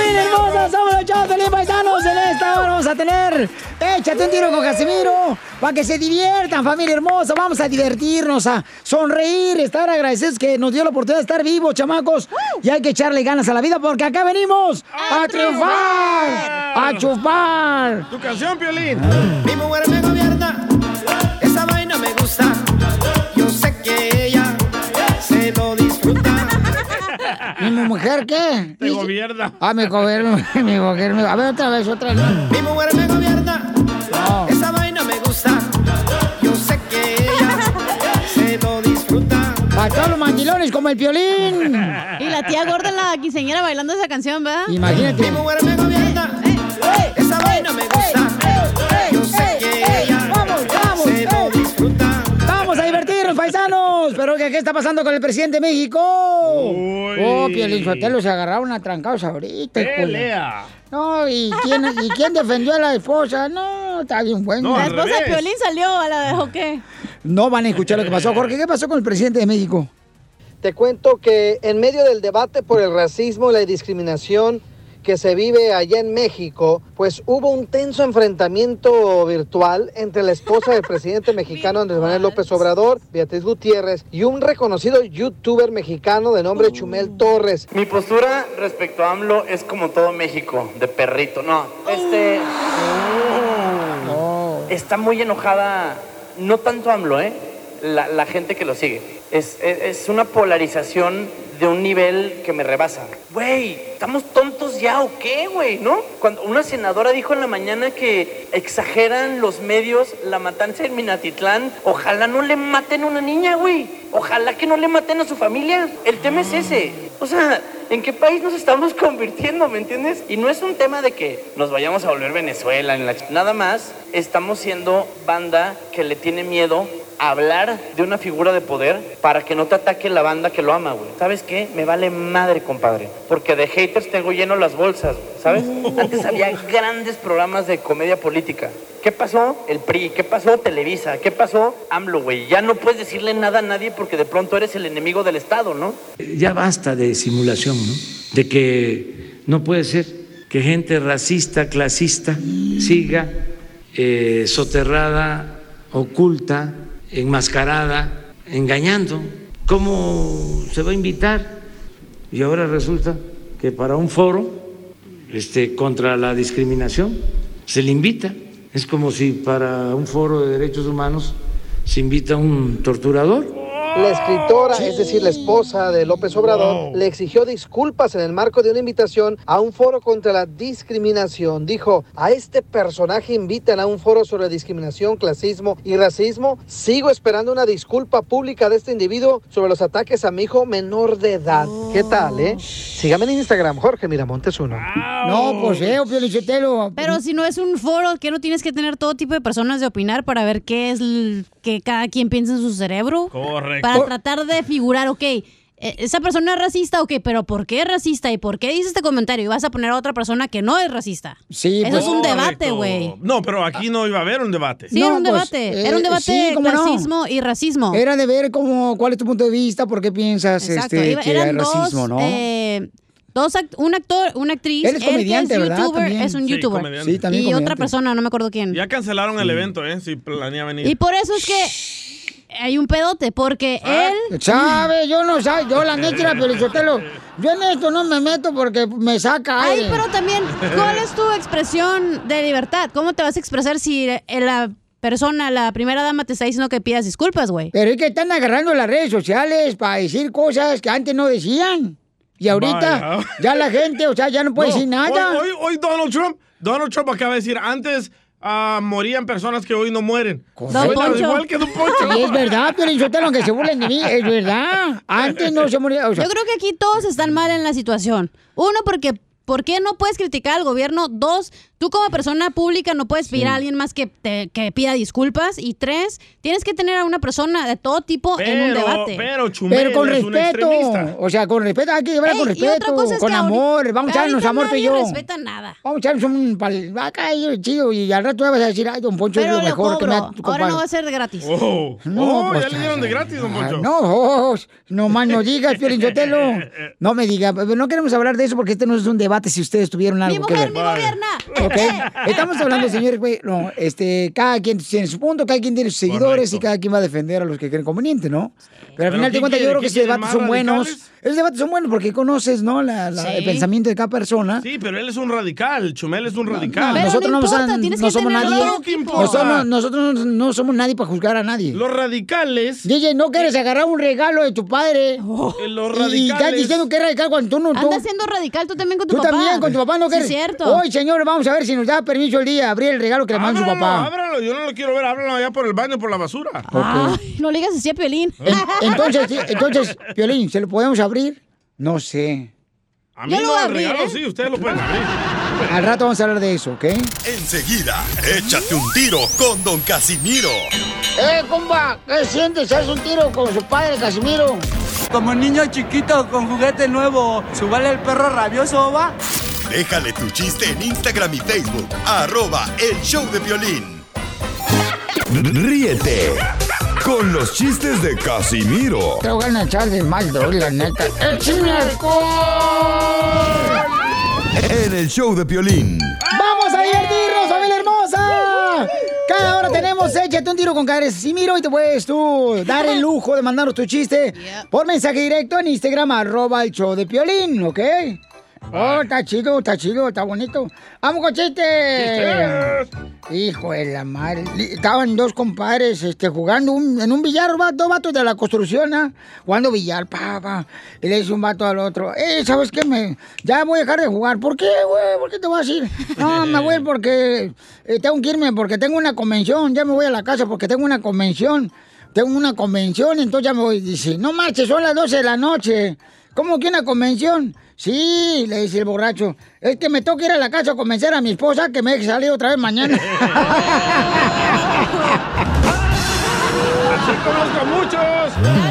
¡Familia hermosa! ¡Somos los chavos feliz paisanos! En esta hora vamos a tener Échate un tiro con Casimiro para que se diviertan, familia hermosa. Vamos a divertirnos, a sonreír, estar agradecidos que nos dio la oportunidad de estar vivos, chamacos. Y hay que echarle ganas a la vida porque acá venimos a, triunfar, a chupar. Tu canción, Piolín. Mi mujer me gobierna, esa vaina me gusta. Yo sé que ¿Mi mujer qué? Te gobierna. Ah, mi gobierno, mi A ver, otra vez, otra vez. Mi mujer me gobierna, esa vaina me gusta. Yo sé que ella se lo disfruta. Para todos los mandilones como el violín. Y la tía gorda en la quinceañera bailando esa canción, ¿verdad? Imagínate. Mi mujer me gobierna, esa vaina me gusta. Pero ¿qué, qué está pasando con el presidente de México? Oh, Piolín Sotelo se agarraron a trancados ahorita. Pelea. No, ¿y quién, ¿y quién defendió a la esposa? No, está bien bueno. No, La esposa de. Piolín salió, ¿a la dejó qué? No van a escuchar lo que pasó. Jorge, ¿qué pasó con el presidente de México? Te cuento que en medio del debate por el racismo y la discriminación que se vive allá en México, pues hubo un tenso enfrentamiento virtual entre la esposa del presidente mexicano Andrés Manuel López Obrador, Beatriz Gutiérrez, y un reconocido youtuber mexicano de nombre Chumel Torres. Mi postura respecto a AMLO es como todo México, de perrito. No, este. Está muy enojada, no tanto AMLO, ¿eh? La, la gente que lo sigue. Es, es, una polarización de un nivel que me rebasa. Güey, ¿estamos tontos ya o qué, güey? ¿No? Cuando una senadora dijo en la mañana que exageran los medios la matanza en Minatitlán, ojalá no le maten a una niña, güey. Ojalá que no le maten a su familia. El tema es ese. O sea, ¿en qué país nos estamos convirtiendo, me entiendes? Y no es un tema de que nos vayamos a volver Venezuela, en la nada más estamos siendo banda que le tiene miedo hablar de una figura de poder para que no te ataque la banda que lo ama, güey. ¿Sabes qué? Me vale madre, compadre. Porque de haters tengo lleno las bolsas, güey, ¿sabes? Antes había grandes programas de comedia política. ¿Qué pasó? El PRI. ¿Qué pasó? Televisa. ¿Qué pasó? AMLO, güey. Ya no puedes decirle nada a nadie porque de pronto eres el enemigo del Estado, ¿no? Ya basta de simulación, ¿no? De que no puede ser que gente racista, clasista, siga eh, soterrada, oculta, enmascarada, engañando. ¿Cómo se va a invitar? Y ahora resulta que para un foro este, contra la discriminación se le invita. Es como si para un foro de derechos humanos se invita a un torturador. La escritora, es decir, la esposa de López Obrador, le exigió disculpas en el marco de una invitación a un foro contra la discriminación. Dijo, a este personaje invitan a un foro sobre discriminación, clasismo y racismo. Sigo esperando una disculpa pública de este individuo sobre los ataques a mi hijo menor de edad. ¿Qué tal, eh? Sígame en Instagram, Jorge Miramontes uno. No, pues eh, Piolichotelo. Pero si no es un foro, que no tienes que tener todo tipo de personas de opinar para ver qué es el que cada quien piensa en su cerebro? Correcto. Para tratar de figurar, ok, eh, esa persona es racista, ok, pero ¿por qué es racista? ¿Y por qué dice este comentario? Y vas a poner a otra persona que no es racista. Sí, Eso pues- es un debate, güey. No, pero aquí no iba a haber un debate. Sí, No, era un pues, debate. eh, era un debate sí, de no. clasismo y racismo. Era de ver cómo, cuál es tu punto de vista, por qué piensas Exacto. este, iba- que hay eran racismo, dos, ¿no? eh, dos act- un actor, una actriz. Él es comediante, que es ¿verdad? youtuber, También. es un Sí, youtuber. Sí, también y otra persona, no me acuerdo quién. Ya cancelaron el evento, ¿eh? Si planea venir. Y por eso es que hay un pedote, porque Ah. él... ¿Sabe? Yo no sé, yo la neta, pero yo en esto no me meto porque me saca Ay, aire. pero también, ¿cuál es tu expresión de libertad? ¿Cómo te vas a expresar si eh, la persona, la primera dama, te está diciendo que pidas disculpas, güey? Pero es que están agarrando las redes sociales para decir cosas que antes no decían. Y ahorita Vaya. ya la gente, o sea, ya no puede No, decir nada. Hoy, hoy, hoy Donald Trump, Donald Trump acaba de decir, antes ah, morían personas que hoy no mueren. Igual que Don Poncho. Y es verdad, pero Sotelo, aunque se burlen de mí, es verdad. Antes no se moría. O sea, Yo creo que aquí todos están mal en la situación. Uno, porque ¿por qué no puedes criticar al gobierno? Dos, Tú como persona pública no puedes pedir a alguien más que, te, que pida disculpas. Y tres, tienes que tener a una persona de todo tipo en un debate. pero Chumel Pero con es un respeto. extremista. O sea, con respeto. Hay que llevarla con Ey, y otra respeto. cosa es Con que ahorita- amor. Vamos a echarnos amor tú y yo. respeta nada. Vamos a echarnos un pal... Acá chido. Y al rato vas a decir, ay, don Poncho es Pero lo lo mejor que me ha Ahora no va a ser de gratis. Oh, No, oh, pues, ya le dieron de gratis, don Ah, Poncho. No, oh, no más no digas, Piolinsotelo. No me diga, pero no queremos hablar de eso porque este no es un debate si ustedes tuvieron algo Mi que mujer, ver. mi gobierna. ¿Ok? Estamos hablando, señores, güey, no, este, cada quien tiene su punto, cada quien tiene sus seguidores Correcto. y cada quien va a defender a los que creen conveniente, ¿no? Pero al final de ¿quién cuentas yo creo que ¿Quién esos quiere debates son buenos. Radicales? Esos debates son buenos porque conoces, ¿no? La, la- el Sí. pensamiento de cada persona. Sí, pero él es un radical. Chumel es un radical. Pero nosotros no no, importa, somos- no nadie. Nosotros, nosotros no, no somos nadie para juzgar a nadie. Los radicales. DJ, no quieres agarrar un regalo de tu padre. eh, Los Y- Y estás radicales. diciendo que es radical cuando tú no. tú- Anda siendo radical tú también con tu Tú papá. también con tu papá no Sí, quieres. cierto. Hoy, señor, vamos a ver si nos da permiso el día abrir el regalo que le mandó su papá. ábralo. Yo no lo quiero ver. Ábralo allá por el baño, por la basura. Ay, no le digas así a Piolín. En- entonces, sí, entonces, Violín, ¿se lo podemos abrir? No sé. A mí Yo lo no, voy a el abrir, regalo ¿eh? sí, ustedes lo pueden abrir. Al rato vamos a hablar de eso, ¿ok? Enseguida, échate un tiro con Don Casimiro. ¡Eh, compa! ¿Qué sientes? ¿Haz un tiro con su padre, Casimiro? Como niño chiquito con juguete nuevo, ¿subale el perro rabioso, va? Déjale tu chiste en Instagram y Facebook. Arroba El Show de Violín. Ríete con los chistes de Casimiro Te voy a echar de mal, la neta. ¡Échame alcohol! en el Show de Violín. ¡Vamos a divertirnos, familia hermosa! Cada hora tenemos Échate un tiro con Casimiro y te puedes tú dar el lujo de mandarnos tu chiste por mensaje directo en Instagram, arroba el show de Piolín, ¿ok? Oh, está chido, está chido, está bonito. ¡Vamos con chiste! Hijo de la madre. Estaban dos compadres este, jugando un- en un billar, dos vatos de la construcción, ¿ah? Jugando billar, papá. Y le dice un vato al otro, eh, ¿sabes qué? Me, ya voy a dejar de jugar. ¿Por qué, güey? ¿Por qué te vas a ir? No, me voy porque eh, tengo que irme, porque tengo una convención. Ya me voy a la casa porque tengo una convención. Tengo una convención, entonces ya me voy. Dice, no marches, son las 12 de la noche. ¿Cómo que una convención? Sí, le dice el borracho. Es que me toca ir a la casa a convencer a mi esposa que me deje salir otra vez mañana. Así conozco a muchos.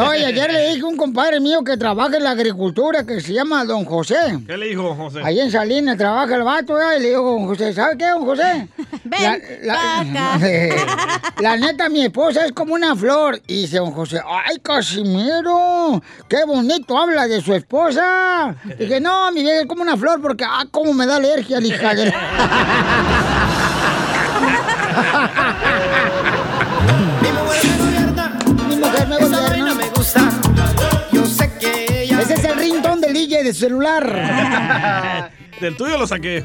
No, y ayer le dije a un compadre mío que trabaja en la agricultura que se llama Don José. ¿Qué le dijo José? Ahí en Salinas trabaja el vato, ¿verdad? y le digo, don José, ¿sabe qué, don José? Ven la, la neta, mi esposa es como una flor. Y dice don José, ¡ay, Casimiro! ¡Qué bonito habla de su esposa! Dije, no, mi vieja es como una flor porque, ¡ah, cómo me da alergia la hija de... Mi el DJ de su celular. Del tuyo lo saqué.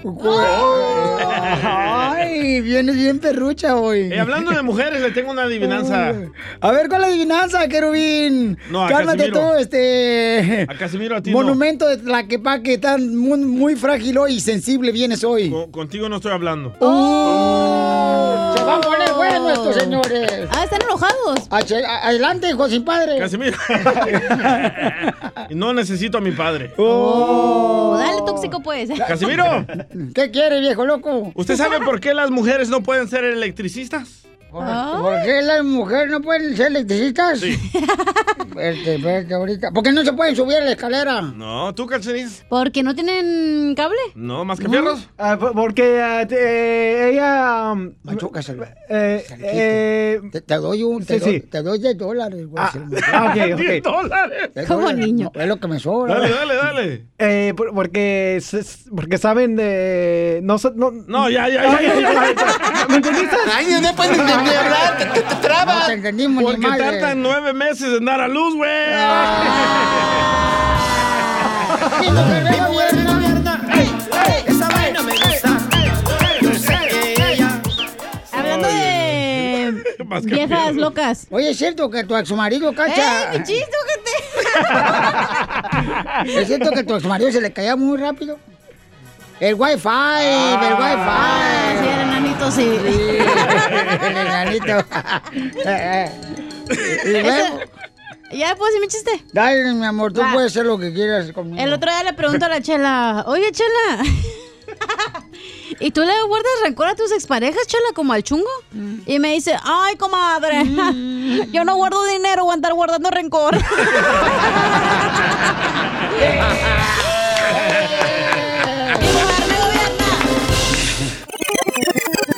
Ay, viene bien perrucha hoy. Eh, hablando de mujeres, le tengo una adivinanza. A ver, ¿cuál es la adivinanza, querubín? No, a Cálmate Casimiro. tú, este... A Casimiro, a ti no. Monumento de Tlaquepaque, tan muy, muy frágil hoy y sensible vienes hoy. Con- contigo no estoy hablando. ¡Oh! Se va a poner esto, señores. Ah, están enojados. Adelante, hijo sin padre. Casimiro. no necesito a mi padre. Oh, dale tóxico pues. Casimiro, ¿Qué quiere, viejo loco? ¿usted sabe por qué las mujeres no pueden ser electricistas? ¿Por, qué las mujeres no pueden ser electricistas? Sí. Vete, vete ahorita. ¿Por qué no se pueden subir a la escalera? No, ¿tú, Calcetín? ¿Porque no tienen cable? No, más que fierros. Ah, por- porque ah, te- eh, ella... um, Machuca, Salva. eh, eh, Te, te doy un, te, Sí, doy, sí. te doy 10 dólares, güey. ah, ah, ok, ¡Diez ok. dólares! 10 Como dólares, niño. no, es lo que me sobra. Dale, dale, dale. Eh, por- porque, porque saben de... No, no, No, ya, ya, ya, ya, ya. ¿Me entendiste? Ay, no puedes ni hablar. Te, te, te No trabas. te entendimos ni Porque madre. tardan nueve meses en dar a luz, güey. Esa vaina me gusta. Hablando de viejas locas. Oye, ¿es cierto que tu exmarido, cacha? ¡Eh, mi chiste, gente! ¿Es cierto que tu exmarido se le caía muy rápido? El wifi, el Ah, sí, wifi. el enanito sí. El enanito. y luego. ¿Ya puedo decir mi chiste? Dale, mi amor, tú Va. puedes hacer lo que quieras conmigo. El otro día le pregunto a la chela, oye, chela. ¿Y tú le guardas rencor a tus exparejas, chela, como al chungo? Y me dice, ay, comadre, yo no guardo dinero, voy a andar guardando rencor.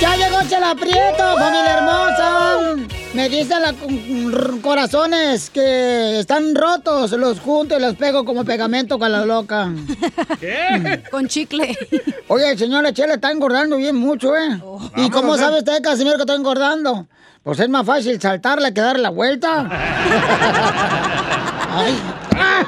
Ya llegó Chela Prieto, familia hermosa. Me dicen la- r- corazones que están rotos, los junto y los pego como pegamento con la loca. ¿Qué? Con chicle. Oye, señora Chela está engordando bien mucho, ¿eh? ¿Y cómo sabe usted, Casimiro, que está engordando? Pues es más fácil saltarle que darle la vuelta. Ay,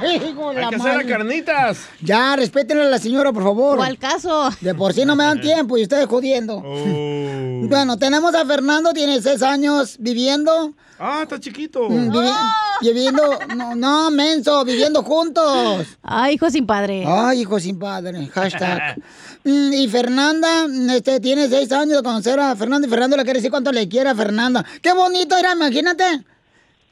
ay, hijo de Hay la que hacer a carnitas. Ya, respétenle a la señora, por favor. ¿Cuál caso? De por sí no me dan tiempo y ustedes jodiendo. Oh. Bueno, tenemos a Fernando, tiene seis años viviendo. Ah, está chiquito. mm, vivi- Viviendo, no, no, menso, viviendo juntos. Ay, hijo sin padre. Ay, hijo sin padre, hashtag. Mm, Y Fernanda, este, tiene seis años de conocer a Fernando y Fernando le quiere decir cuánto le quiere a Fernanda. Qué bonito era, imagínate.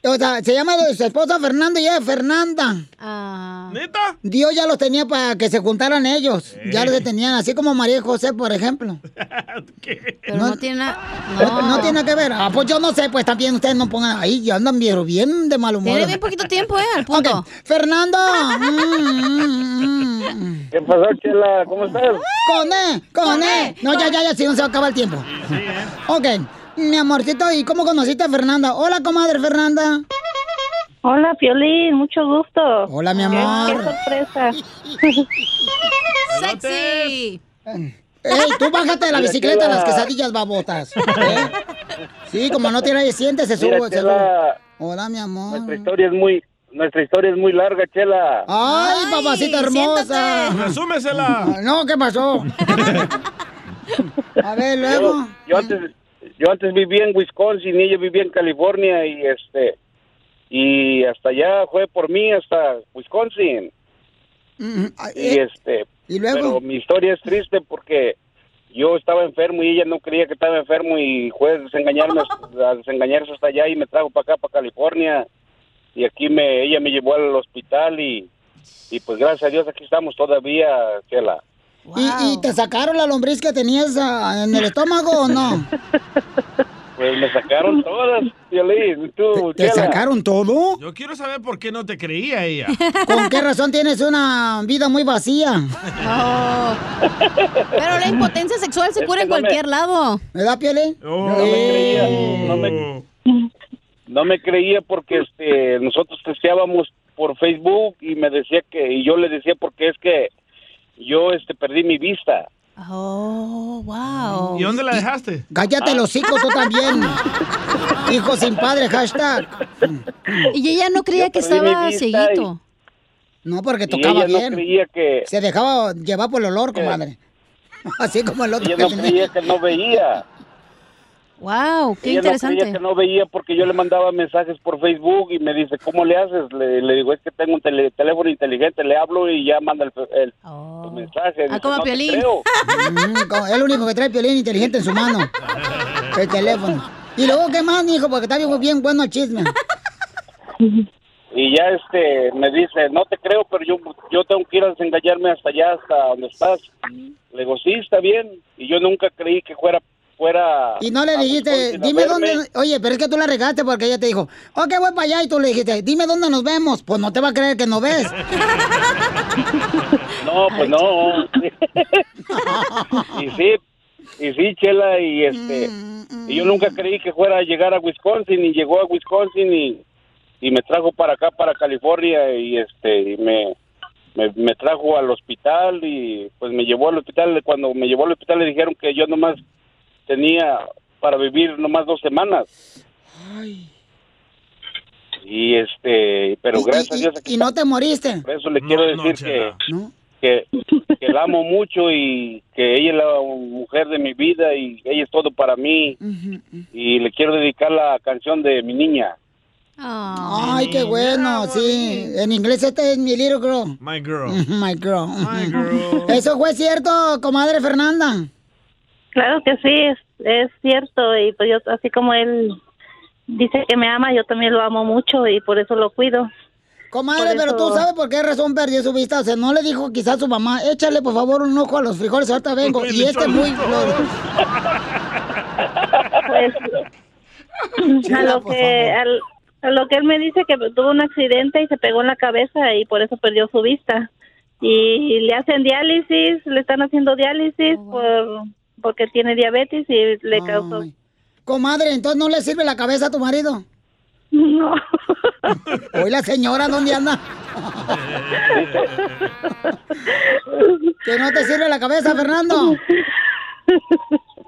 O sea, se llama su esposa Fernando y ella es Fernanda. Ah. ¿Neta? Dios ya los tenía para que se juntaran ellos. Ya los tenían, así como María y José, por ejemplo. Pero no, tiene nada. No. no tiene nada que ver. Ah, pues yo no sé, pues también ustedes no pongan ahí, ya andan bien, bien de mal humor. Tiene bien poquito tiempo, ¿eh? Al punto. Ok, Fernando. Mm, ¿Qué pasó, Chela? ¿Cómo estás? Con E, con E. No, ya, ya, ya, si no se va a acabar el tiempo. Ok, mi amorcito, ¿y cómo conociste a Fernanda? Hola, comadre Fernanda. Hola, Piolín, mucho gusto. Hola, mi amor. Qué sorpresa. ¡Sexy! Ey, tú bájate de la bicicleta las quesadillas babotas. ¿eh? Sí, como no tiene siente, se sube. se sube. Hola, mi amor. nuestra historia es muy, nuestra historia es muy larga, Chela. Ay, papacita hermosa. Resúmesela. Ah, No, ¿qué pasó? A ver, luego. Yo, yo antes, yo antes vivía en Wisconsin y ella vivía en California y este, y hasta allá fue por mí hasta Wisconsin. Mm, Y eh, este, ¿Y luego? pero mi historia es triste porque yo estaba enfermo y ella no creía que estaba enfermo y fue a desengañarme, a desengañarse hasta allá y me trajo para acá, para California. Y aquí me, ella me llevó al hospital y, y pues gracias a Dios aquí estamos todavía, Chela. ¿Y, y te sacaron la lombriz que tenías ah, en el estómago o no? Pues me sacaron todas, Piolín, tú, ¿Te sacaron todo? Yo quiero saber por qué no te creía ella. ¿Con qué razón tienes una vida muy vacía? No. Pero la impotencia sexual se Es cura en no me- cualquier lado. ¿Me da piel? No me creía, no me, no me creía porque este nosotros testeábamos por Facebook y me decía que y yo le decía porque es que yo este perdí mi vista. Oh, wow. ¿Y dónde la dejaste? Cállate los hocico tú también. Hijo sin padre, hashtag. Y ella no creía Yo que estaba cieguito. No, porque Y tocaba ella no bien. creía que Se dejaba llevar por el olor, comadre. Así como el otro ella que no tenía. creía que no veía. Wow, qué ella no interesante. creía que no veía porque yo le mandaba mensajes por Facebook y me dice, ¿cómo le haces? Le, le digo, es que tengo un tele- teléfono inteligente, le hablo y ya manda el, el- el mensaje. Ah, como "No Piolín. creo". Mm, es el único que trae piolín inteligente en su mano. El teléfono. Y luego, ¿qué más, hijo? Porque está bien, bien bueno el chisme. Y ya este me dice, no te creo, pero yo, yo tengo que ir a desengañarme hasta allá, hasta donde estás. Le digo, sí, está bien. Y yo nunca creí que fuera... fuera Y no le dijiste, dime verme. dónde. Oye, pero es que tú la regaste porque ella te dijo, ok, voy para allá. Y tú le dijiste, dime dónde nos vemos. Pues no te va a creer que no ves. No, pues no. y sí, y sí, Chela, y este... Y yo nunca creí que fuera a llegar a Wisconsin y llegó a Wisconsin y, y me trajo para acá, para California y este y me, me, me trajo al hospital y pues me llevó al hospital. Cuando me llevó al hospital le dijeron que yo nomás tenía para vivir nomás dos semanas. Y este, pero gracias a Dios aquí ¿Y no te moriste? Por eso le quiero decir que, que, que la amo mucho y que ella es la mujer de mi vida y ella es todo para mí. Y le quiero dedicar la canción de mi niña. Ay, qué bueno, sí. En inglés este es mi little girl. My girl. My girl. ¿Eso fue cierto, comadre Fernanda? Claro que sí, es, es cierto. Y pues yo, así como él dice que me ama, yo también lo amo mucho y por eso lo cuido. Comadre, pero tú sabes por qué razón perdió su vista. O sea, no le dijo quizás a su mamá, échale por favor un ojo a los frijoles, ahorita vengo. Y este muy... Pues, a lo que al- a lo que él me dice que tuvo un accidente y se pegó en la cabeza y por eso perdió su vista y le hacen diálisis le están haciendo diálisis por porque tiene diabetes y le causó Comadre, entonces no le sirve la cabeza a tu marido. No. Hoy la señora, ¿dónde anda? ¿Que no te sirve la cabeza, Fernando?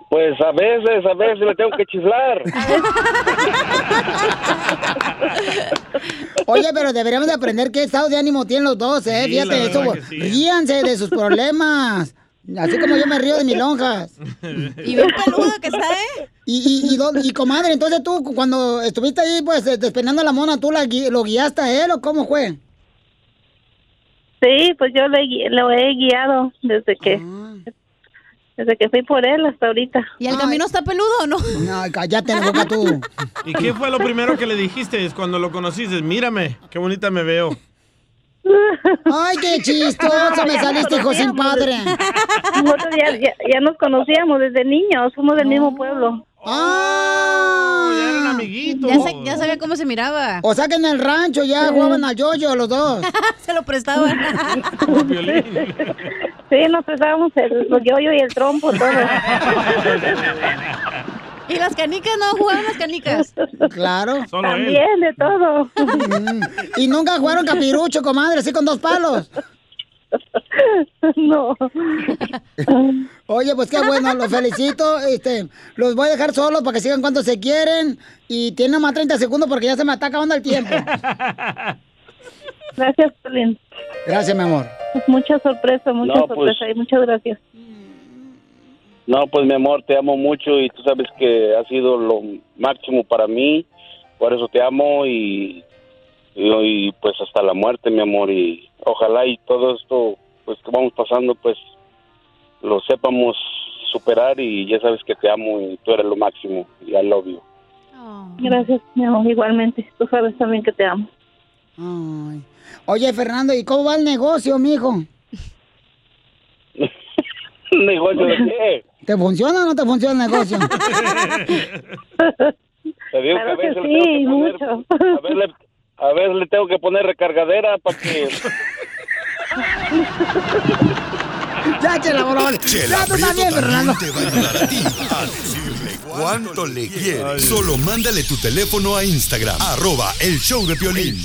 Pues a veces, a veces le tengo que chiflar. Oye, pero deberíamos de aprender qué estado de ánimo tienen los dos, ¿eh? Sí, Fíjate, eso, sí. ríanse de sus problemas. Así como yo me río de mis lonjas. Y bien peludo que está, ¿eh? Y, y, y, comadre, entonces tú, cuando estuviste ahí, pues, eh, despeinando a la mona, ¿tú la lo guiaste a él o cómo fue? sí pues yo le lo he guiado desde que desde que fui por él hasta ahorita y el camino está peludo o no no cállate la boca tú ¿Y qué fue lo primero que le dijiste cuando lo conociste? Mírame, qué bonita me veo. Ay, qué chistoso me saliste, hijo sin padre. Nosotros ya, ya, ya nos conocíamos desde niños, somos del mismo pueblo. ¡Ah! ya eran amiguitos. Ya, sa- ya sabía cómo se miraba. O sea que en el rancho ya jugaban al yoyo los dos. se lo prestaban. Sí, nos prestábamos el, los yoyo y el trompo, todo. ¿Y las canicas no jugaban las canicas? Claro. También, de todo. Y nunca jugaron capirucho, comadre, así con dos palos. No. Oye, pues qué bueno, los felicito. Este, los voy a dejar solos para que sigan cuando se quieren. Y tienen más 30 segundos porque ya se me está acabando el tiempo. Gracias, Pelín. Gracias, mi amor. Mucha sorpresa, mucha No, pues- sorpresa y muchas gracias. No, pues mi amor, te amo mucho y tú sabes que ha sido lo máximo para mí. Por eso te amo y, y, y, pues hasta la muerte, mi amor. Y ojalá y todo esto pues que vamos pasando pues lo sepamos superar y ya sabes que te amo y tú eres lo máximo. Y I love you. Gracias, mi amor, igualmente. Tú sabes también que te amo. Ay. Oye, Fernando, ¿y cómo va el negocio, mijo? ¿Negocio de qué? ¿Te funciona o no te funciona el negocio? Te digo Claro que a que veces le tengo sí, que poner, mucho. a veces, le, a veces le tengo que poner recargadera para que ya, chela. Chela Ya, tú también, Fernando. te va a ayudar a ti a decirle cuánto le quiere. Solo mándale tu teléfono a Instagram, arroba el show de Piolín.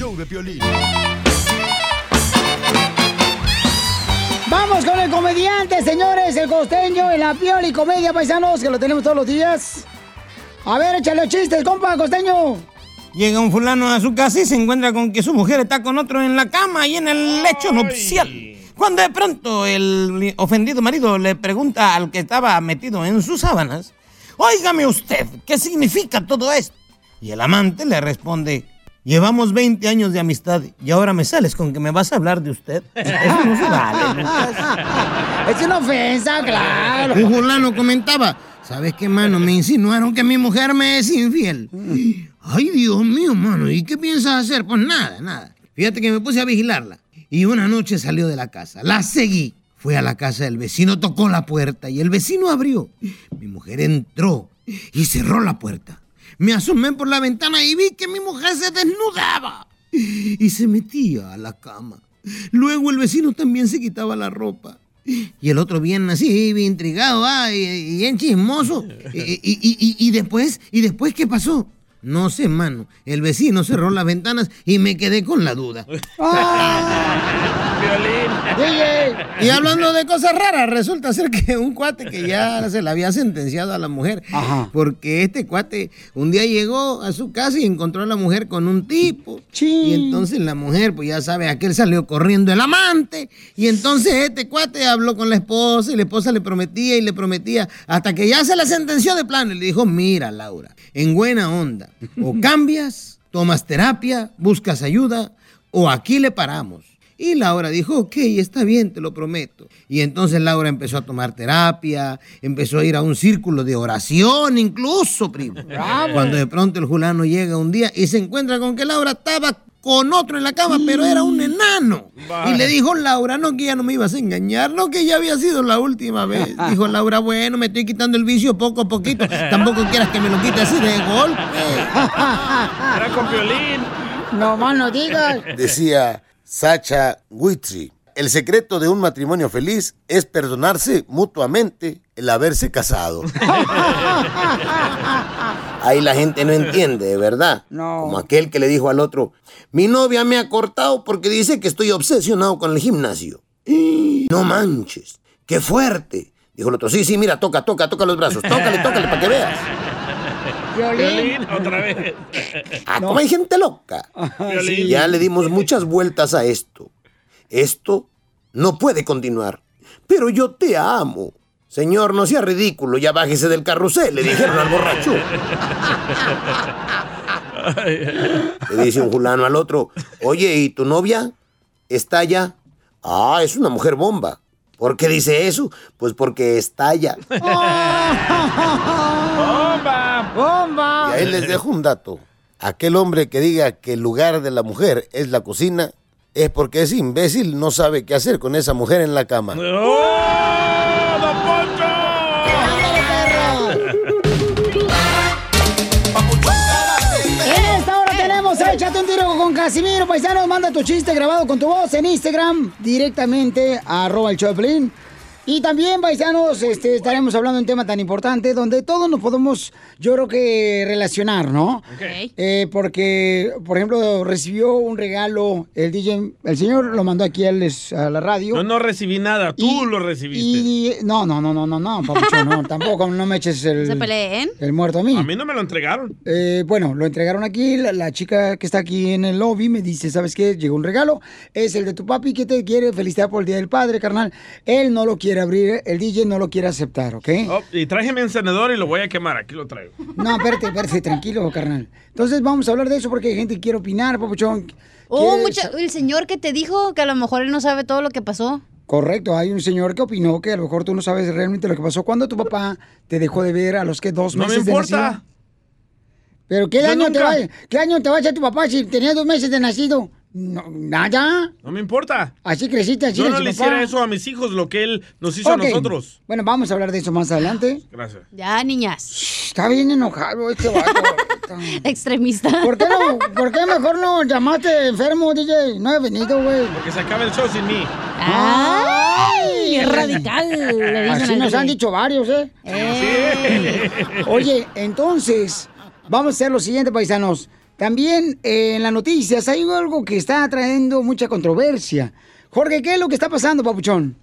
Vamos con el comediante, señores, el costeño en la Pioli Comedia, paisanos, que lo tenemos todos los días. A ver, échale los chistes, compa, costeño. Llega un fulano a su casa y se encuentra con que su mujer está con otro en la cama y en el lecho nupcial. Cuando de pronto el ofendido marido le pregunta al que estaba metido en sus sábanas, Óigame usted, ¿qué significa todo esto? Y el amante le responde, llevamos 20 años de amistad y ahora me sales con que me vas a hablar de usted. Eso no se vale. Es una ofensa, claro. Un fulano comentaba, ¿sabes qué, mano? Me insinuaron que mi mujer me es infiel. Ay, Dios mío, mano, ¿y qué piensas hacer? Pues nada, nada. Fíjate que me puse a vigilarla. Y una noche salió de la casa. La seguí. Fue a la casa del vecino, tocó la puerta y el vecino abrió. Mi mujer entró y cerró la puerta. Me asomé por la ventana y vi que mi mujer se desnudaba y se metía a la cama. Luego el vecino también se quitaba la ropa. Y el otro bien así, bien intrigado, ah, y, y bien chismoso. Y, y- después, ¿y después qué pasó? No sé, mano. El vecino cerró las ventanas y me quedé con la duda. Y hablando de cosas raras, resulta ser que un cuate que ya se le había sentenciado a la mujer. Porque este cuate un día llegó a su casa y encontró a la mujer con un tipo. Y entonces la mujer, pues ya sabe, aquel salió corriendo el amante. Y entonces este cuate habló con la esposa y la esposa le prometía y le prometía hasta que ya se la sentenció de plano. Y le dijo, mira Laura, en buena onda, o cambias, tomas terapia, buscas ayuda, o aquí le paramos. Y Laura dijo, ok, está bien, te lo prometo. Y entonces Laura empezó a tomar terapia, empezó a ir a un círculo de oración incluso, primo. Cuando de pronto el fulano llega un día y se encuentra con que Laura estaba con otro en la cama, pero era un enano. Y le dijo Laura, no, que ya no me ibas a engañar, no, que ya había sido la última vez. Dijo Laura, bueno, me estoy quitando el vicio poco a poquito. Tampoco quieras que me lo quite así de golpe. Era con violín. No más no digas. Decía Sacha Guitry, el secreto de un matrimonio feliz es perdonarse mutuamente el haberse casado. Ahí la gente no entiende, de verdad. Como aquel que le dijo al otro, mi novia me ha cortado porque dice que estoy obsesionado con el gimnasio. No manches, qué fuerte. Dijo el otro, sí, sí, mira, toca, toca, toca los brazos, tócale, tócale para que veas. Violín, otra vez. Ah, como hay gente loca. Violín. Ya le dimos muchas vueltas a esto. Esto no puede continuar. Pero yo te amo. Señor, no sea ridículo, ya bájese del carrusel, le dijeron al borracho. Le dice un fulano al otro, oye, ¿y tu novia? ¿Está allá? Ah, es una mujer bomba. ¿Por qué dice eso? Pues porque estalla. ¡Bomba! ¡Bomba! Y ahí les dejo un dato. Aquel hombre que diga que el lugar de la mujer es la cocina es porque ese imbécil no sabe qué hacer con esa mujer en la cama. ¡Oh, Casimiro, paisanos. Manda tu chiste grabado con tu voz en Instagram directamente a arroba el Choplin. Y también, paisanos, este, estaremos hablando de un tema tan importante donde todos nos podemos, yo creo que, relacionar, ¿no? Eh, porque, por ejemplo, recibió un regalo el DJ, el señor lo mandó aquí a les- a la radio. Yo no recibí nada, tú lo recibiste. Y no, no, no, no, no, no, papuchón, no, tampoco, no me eches el, Se peleen. el muerto a mí. A mí no me lo entregaron. Eh, bueno, lo entregaron aquí. La, la chica que está aquí en el lobby me dice, ¿sabes qué? Llegó un regalo. Es el de tu papi que te quiere felicitar por el Día del Padre, carnal. Él no lo quiere abrir, el DJ no lo quiere aceptar, ¿ok? Oh, y traje mi encendedor y lo voy a quemar. Aquí lo traigo. No, espérate, espérate, tranquilo, carnal. Entonces vamos a hablar de eso porque hay gente que quiere opinar, papuchón. Oh, mucha- el señor que te dijo que a lo mejor él no sabe todo lo que pasó. Correcto, hay un señor que opinó que a lo mejor tú no sabes realmente lo que pasó. ¿Cuándo tu papá te dejó de ver a los que dos No me meses de importa. nacido? ¿Pero qué Yo año, te va, qué año te va a echar tu papá si tenía dos meses de nacido? No, nada. No me importa. Así creciste, así Yo no le papá. hiciera eso a mis hijos, lo que él nos hizo a nosotros. Bueno, vamos a hablar de eso más adelante. Gracias. Ya, niñas. Está bien enojado este vato. Extremista. ¿Por qué, no, ¿Por qué mejor no llamaste enfermo, DJ? No he venido, güey. Porque se acaba el show sin mí. ¡Ay! ¡Qué radical! Le dicen Así nos han dicho varios, ¿eh? ¡Ey! Oye, entonces, vamos a hacer lo siguiente, paisanos. También eh, en las noticias hay algo que está trayendo mucha controversia. Jorge, ¿qué es lo que está pasando, papuchón?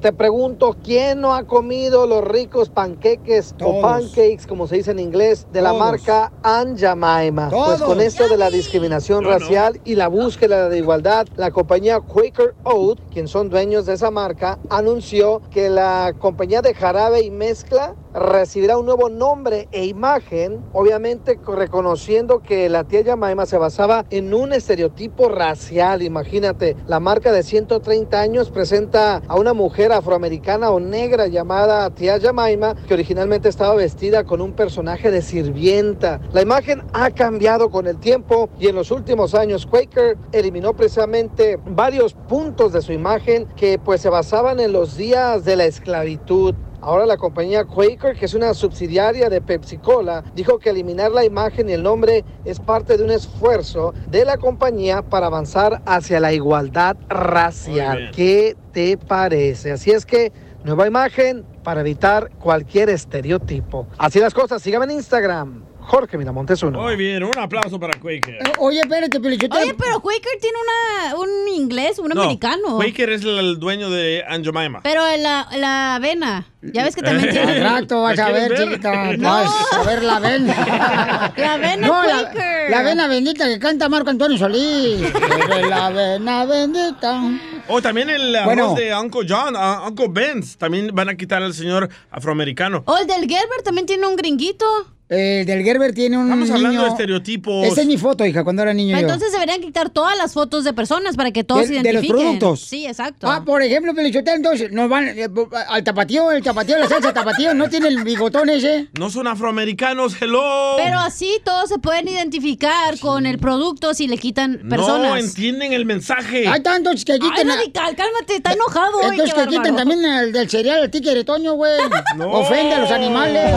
Te pregunto, ¿quién no ha comido los ricos panqueques o pancakes, como se dice en inglés, de la marca Aunt Jemima? Pues con esto de la discriminación no. racial y la búsqueda de igualdad, la compañía Quaker Oat, quien son dueños de esa marca, anunció que la compañía de jarabe y mezcla recibirá un nuevo nombre e imagen, obviamente co- reconociendo que la tía Jemima se basaba en un estereotipo racial. Imagínate, la marca de 130 años presenta a una mujer afroamericana o negra llamada tía Jemima, que originalmente estaba vestida con un personaje de sirvienta. La imagen ha cambiado con el tiempo y en los últimos años Quaker eliminó precisamente varios puntos de su imagen que pues se basaban en los días de la esclavitud. Ahora la compañía Quaker, que es una subsidiaria de Pepsi Cola, dijo que eliminar la imagen y el nombre es parte de un esfuerzo de la compañía para avanzar hacia la igualdad racial. ¿Qué te parece? Así es que nueva imagen para evitar cualquier estereotipo. Así las cosas, síganme en Instagram, Jorge Miramontes uno. Muy bien, un aplauso para Quaker. Eh, Oye, espérate, Pelichotelo. Oye, pero Quaker tiene una, un inglés, un No, americano. Quaker es el, el dueño de Aunt Jemima. Pero la, la avena, ya ves que también Al tiene. rato vas a ver, chiquita. No. Vas a ver la avena. La avena No, la, Quaker. la avena bendita que canta Marco Antonio Solís. La avena bendita. O también el arroz Bueno. de Uncle John, uh, Uncle Ben's. También van a quitar al señor afroamericano. O el del Gerber también tiene un gringuito. El del Gerber tiene un Estamos hablando niño- de estereotipos. Esa es mi foto, hija, cuando era niño yo. Entonces deberían quitar todas las fotos de personas para que todos de, se de los identifiquen. productos. Sí, exacto. Ah, por ejemplo, Pelichotel, entonces, nos van eh, al tapatío, el tapatío, la salsa tapatío, ¿no tiene el bigotón ese? No son afroamericanos, hello. Pero así todos se pueden identificar con el producto si le quitan personas. No entienden el mensaje. Hay tantos que quiten... Ay, radical, cálmate, está enojado hoy, Entonces qué que quiten también el del cereal, el tigre Toño, güey. No. Ofende a los animales.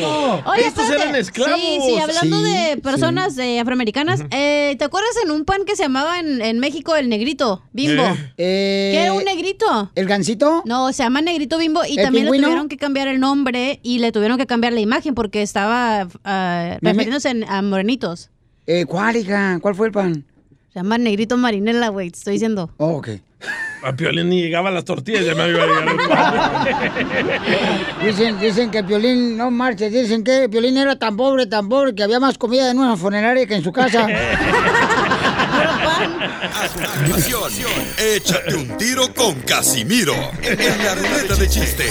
No. Estos espérate. eran esclavos. Sí, sí, hablando Sí, de personas eh, afroamericanas, eh, ¿te acuerdas en un pan que se llamaba en, en México el negrito, bimbo? Eh, ¿Qué era un negrito? ¿El gancito? No, se llama negrito bimbo y ¿El también le pingüino? tuvieron que cambiar el nombre y le tuvieron que cambiar la imagen porque estaba me- refiriéndose en- a morenitos. Eh, ¿Cuál, hija? ¿Cuál fue el pan? Se llama negrito marinela, güey, te estoy diciendo. Oh, ok. A Piolín ni llegaba a las tortillas, ya me iba a llegar el pan. Dicen, dicen que Piolín, no marches, dicen que Piolín era tan pobre, tan pobre, que había más comida en una funeraria que en su casa. A continuación, échate un tiro con Casimiro en la ruleta de chiste.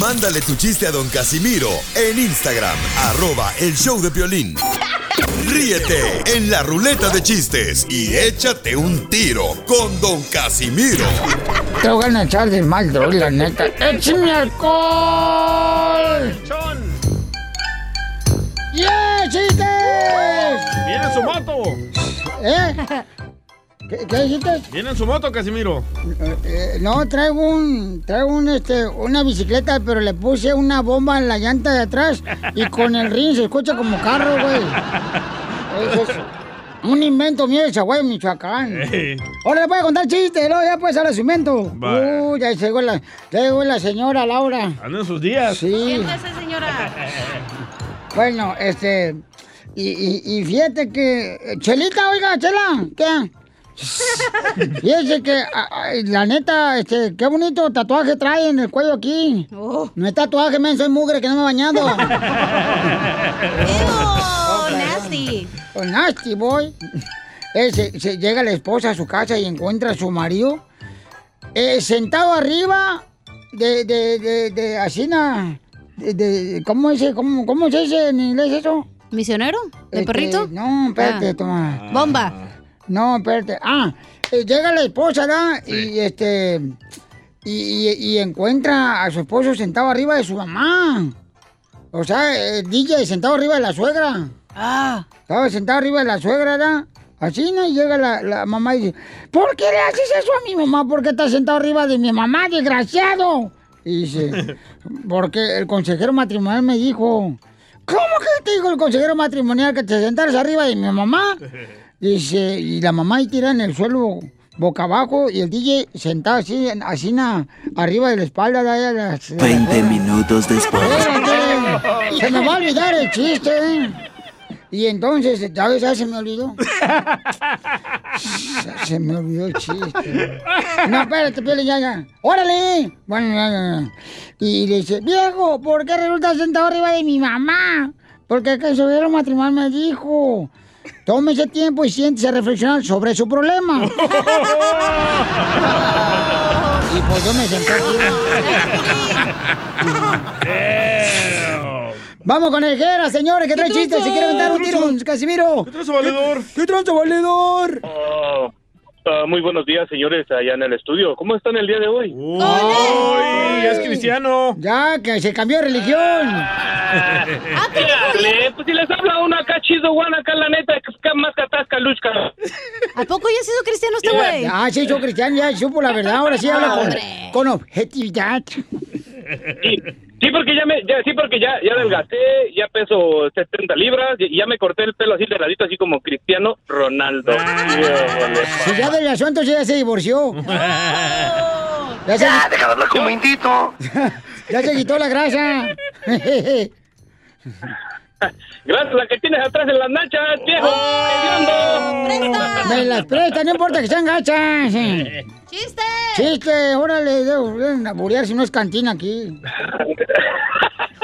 Mándale tu chiste a don Casimiro en Instagram, arroba el show de violín. Ríete en la ruleta de chistes y échate un tiro con don Casimiro. Te voy a echar de mal, droga, la neta. ¡Échame alcohol! ¡Yeah, chistes! Viene en su moto. ¿Eh? ¿Qué, qué dijiste? Viene en su moto, Casimiro. Eh, no, traigo un, traigo un, este, una bicicleta, pero le puse una bomba en la llanta de atrás y con el ring se escucha como carro, güey. Es un invento mío de Chaguay, Michoacán. Ey. Ahora le voy a contar chistes, luego ya puedes hablar su invento. Va. Uy, ya llegó la, llegó la señora Laura. Anda en sus días. Sí. Siéntese, señora. Bueno, este, y, y, y fíjate que, eh, Chelita, oiga, Chela, ¿qué? Fíjese que, la neta, este, qué bonito tatuaje trae en el cuello aquí. Oh. No es tatuaje, men, soy mugre que no me he bañado. Ew, nasty. Oh, nasty boy. Eh, se, se llega la esposa a su casa y encuentra a su marido eh, sentado arriba de, de, de, de así, na- de, de- ¿cómo, es, ese- cómo, ¿cómo se dice en inglés eso? ¿Misionero? ¿De Este, perrito? No, espérate, Ah. toma. Bomba. No, espérate. Ah, eh, llega la esposa, ¿verdad? Y este. Y, y- y encuentra a su esposo sentado arriba de su mamá. O sea, el DJ sentado arriba de la suegra. Ah. Estaba sentado arriba de la suegra, ¿verdad? Así, ¿no? Y llega la, la mamá y dice: ¿Por qué le haces eso a mi mamá? ¿Por qué estás sentado arriba de mi mamá, desgraciado? Y dice: Porque el consejero matrimonial me dijo. ¿Cómo que te dijo el consejero matrimonial que te sentaras arriba de mi mamá? Dice, y la mamá ahí tira en el suelo boca abajo y el DJ sentado así, así na- arriba de la espalda de ella. 20 minutos después. Espérate, se me va a olvidar el chiste. ¿eh? Y entonces, ya ves, ya se me olvidó. Se me olvidó el chiste. No, espérate, Piolín, ya, ya. ¡Órale! Bueno, ya, ya, ya. Y le dice, viejo, ¿por qué resulta sentado arriba de mi mamá? Porque el consejero matrimonial me dijo. Tómese tiempo y siéntese a reflexionar sobre su problema. y pues yo me senté aquí. Vamos con el Jera, señores, que trae chistes. Si quiere aventar un tiro con Casimiro. ¿Qué trae valedor? ¿Qué trae valedor? Oh, ah, muy buenos días, señores, allá en el estudio. ¿Cómo están el día de hoy? ¡Uy! Es cristiano. Ya, que se cambió de religión. Dale, pues si les habla uno acá chido, Juan, acá la neta, que más catasca, luchca. ¿A poco ya ha sido cristiano este güey? Ya, sí, soy cristiano, ya supo la verdad. Ahora sí habla con, con objetividad. Sí, sí, porque ya me, ya, sí, porque ya, ya adelgacé, ya peso 70 libras, y ya me corté el pelo así delgadito, así como Cristiano Ronaldo. Si ya del asunto, sí, ya se divorció. Ya, se Ya, deja de hablar como indito. ya se quitó la grasa. Gracias, la que tienes atrás en las nachas, viejo. Me las presta, no importa que sean gachas. ¡Chiste! Chiste, órale, deben aburear si no es cantina aquí.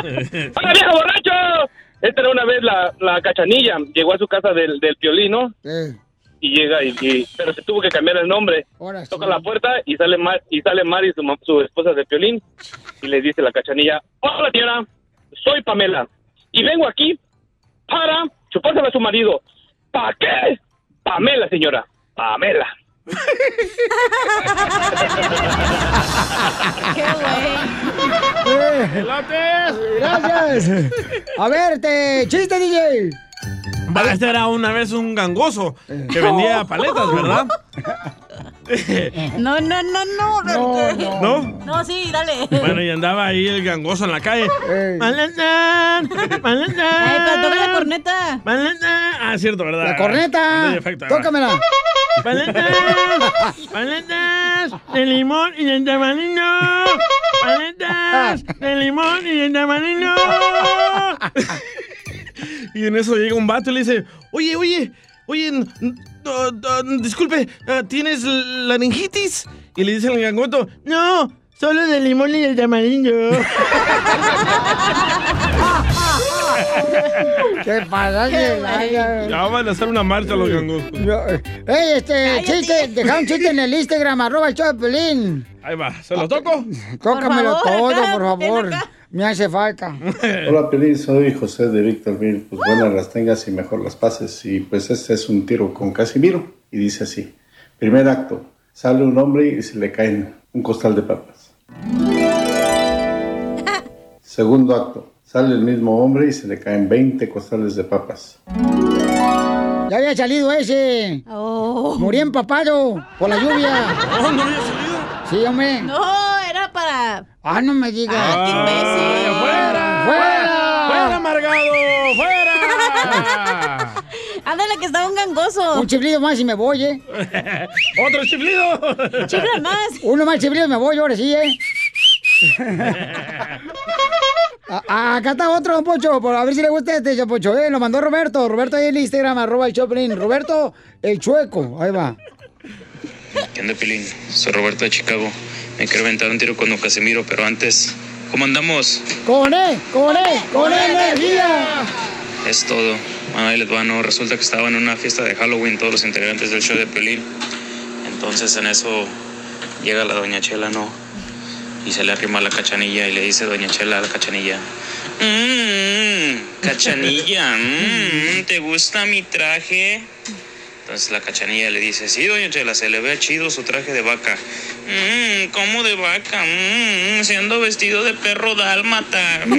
¡Hola, viejo borracho! Esta era una vez la, la cachanilla. Llegó a su casa del, del piolino. Y llega y, y- Pero se tuvo que cambiar el nombre. Ahora Toca la puerta y sale Mar, y sale Mari, su, ma- su esposa de piolín. Y le dice la cachanilla, hola señora, soy Pamela. Y vengo aquí para chupársela a su marido. ¿Para qué? Pamela, señora. Pamela. ¡Qué Eh, Gracias. A ver, te chiste, DJ. Va, este era una vez un gangoso que vendía paletas, ¿verdad? No, no, no, no. No, no. No, sí, dale. Bueno, y andaba ahí el gangoso en la calle. ¡Paletas! ¡Paletas! Ay, pero toca la corneta. ¡Paletas! Ah, cierto, ¿verdad? La corneta. Efecto. Tócamela. ¡Paletas! ¡Paletas! ¡De limón y de tamarindo! ¡Paletas! ¡De limón y de tamarindo! Y en eso llega un vato y le dice, oye, oye, oye, disculpe, uh, ¿tienes laringitis? Y le dice el gangoto, no, solo de limón y el tamarindo. ¿Qué pasa? Ya van a hacer una marcha los gangosos. Ey, este, chiste, deja un chiste en el Instagram, arroba el Pelín. Ahí va, ¿se lo toco? Tócamelo Por favor, todo, acá, por favor. Me hace falta. Hola Pelín, soy José de Victorville. Pues buenas las tengas y mejor las pases. Y pues este es un tiro con Casimiro. Y dice así. Primer acto. Sale un hombre y se le caen un costal de papas. Segundo acto. Sale el mismo hombre y se le caen 20 costales de papas. Ya había salido ese. Morí empapado por la lluvia. Oh, no había salido. Sí, hombre. No, era para. Ah, no me digas. Ah, qué imbécil. ¡Fuera! ¡Fuera! ¡Fuera, amargado! ¡Fuera! Ándale, que estaba un gangoso. Un chiflido más y me voy, ¿eh? ¡Otro chiflido! Chifla más. Uno más chiflido y me voy, ahora sí, ¿eh? A- acá está otro, don Pocho, por a ver si le gusta este, don Pocho. Eh, lo mandó Roberto. Roberto ahí en el Instagram, arroba el Choplin. Roberto, el chueco. Ahí va. ¿Qué onda, Pilín? Soy Roberto de Chicago. Me quiero aventar un tiro con don Casimiro, pero antes, ¿cómo andamos? ¡Con él! ¡Con él! ¡Con energía! Es todo. Bueno, ahí les va, ¿no? Resulta que estaban en una fiesta de Halloween todos los integrantes del show de Pelín. Entonces en eso llega la doña Chela, ¿no? Y se le arrima la cachanilla y le dice doña Chela a la cachanilla. Mmm, cachanilla, mmm, ¿te gusta mi traje? Entonces la cachanilla le dice, sí, doña Chela, se le ve chido su traje de vaca. Mmm, ¿cómo de vaca? Mmm, siendo vestido de perro dálmata.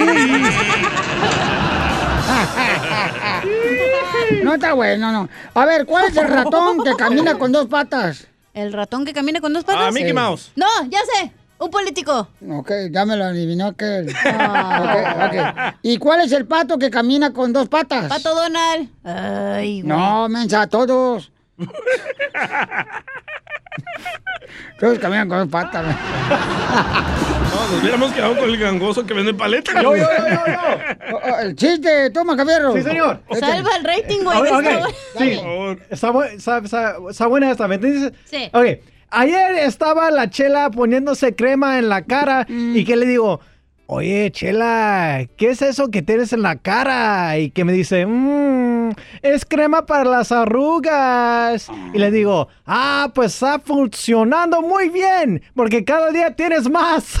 No está bueno, no. A ver, ¿cuál es el ratón que camina con dos patas? ¿El ratón que camina con dos patas? Ah, Mickey Mouse. No, ya sé. Un político. Ok, ya me lo adivinó aquel. Ok, ok. ¿Y cuál es el pato que camina con dos patas? Pato Donald. Ay, güey. No, mensa, todos. todos caminan con dos patas. No, nos hubiéramos quedado con el gangoso que vende paletas. Yo, yo, yo, yo, Oh, oh, el chiste, toma, Javierro. Sí, señor. Salva el rating, güey. Sí. Está- está- está buena esta, ¿me entiendes? Sí. Ok, ayer estaba la chela poniéndose crema en la cara y que le digo, oye, chela, ¿qué es eso que tienes en la cara? Y que me dice, "Mm, es crema para las arrugas. Y le digo, ah, pues está funcionando muy bien, porque cada día tienes más.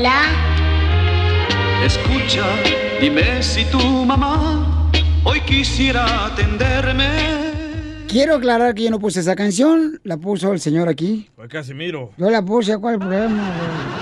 Hola. Escucha, dime si tu mamá hoy quisiera atenderme. Quiero aclarar que yo no puse esa canción, la puso el señor aquí. Fue Casimiro. Yo la puse, ¿cuál es el problema?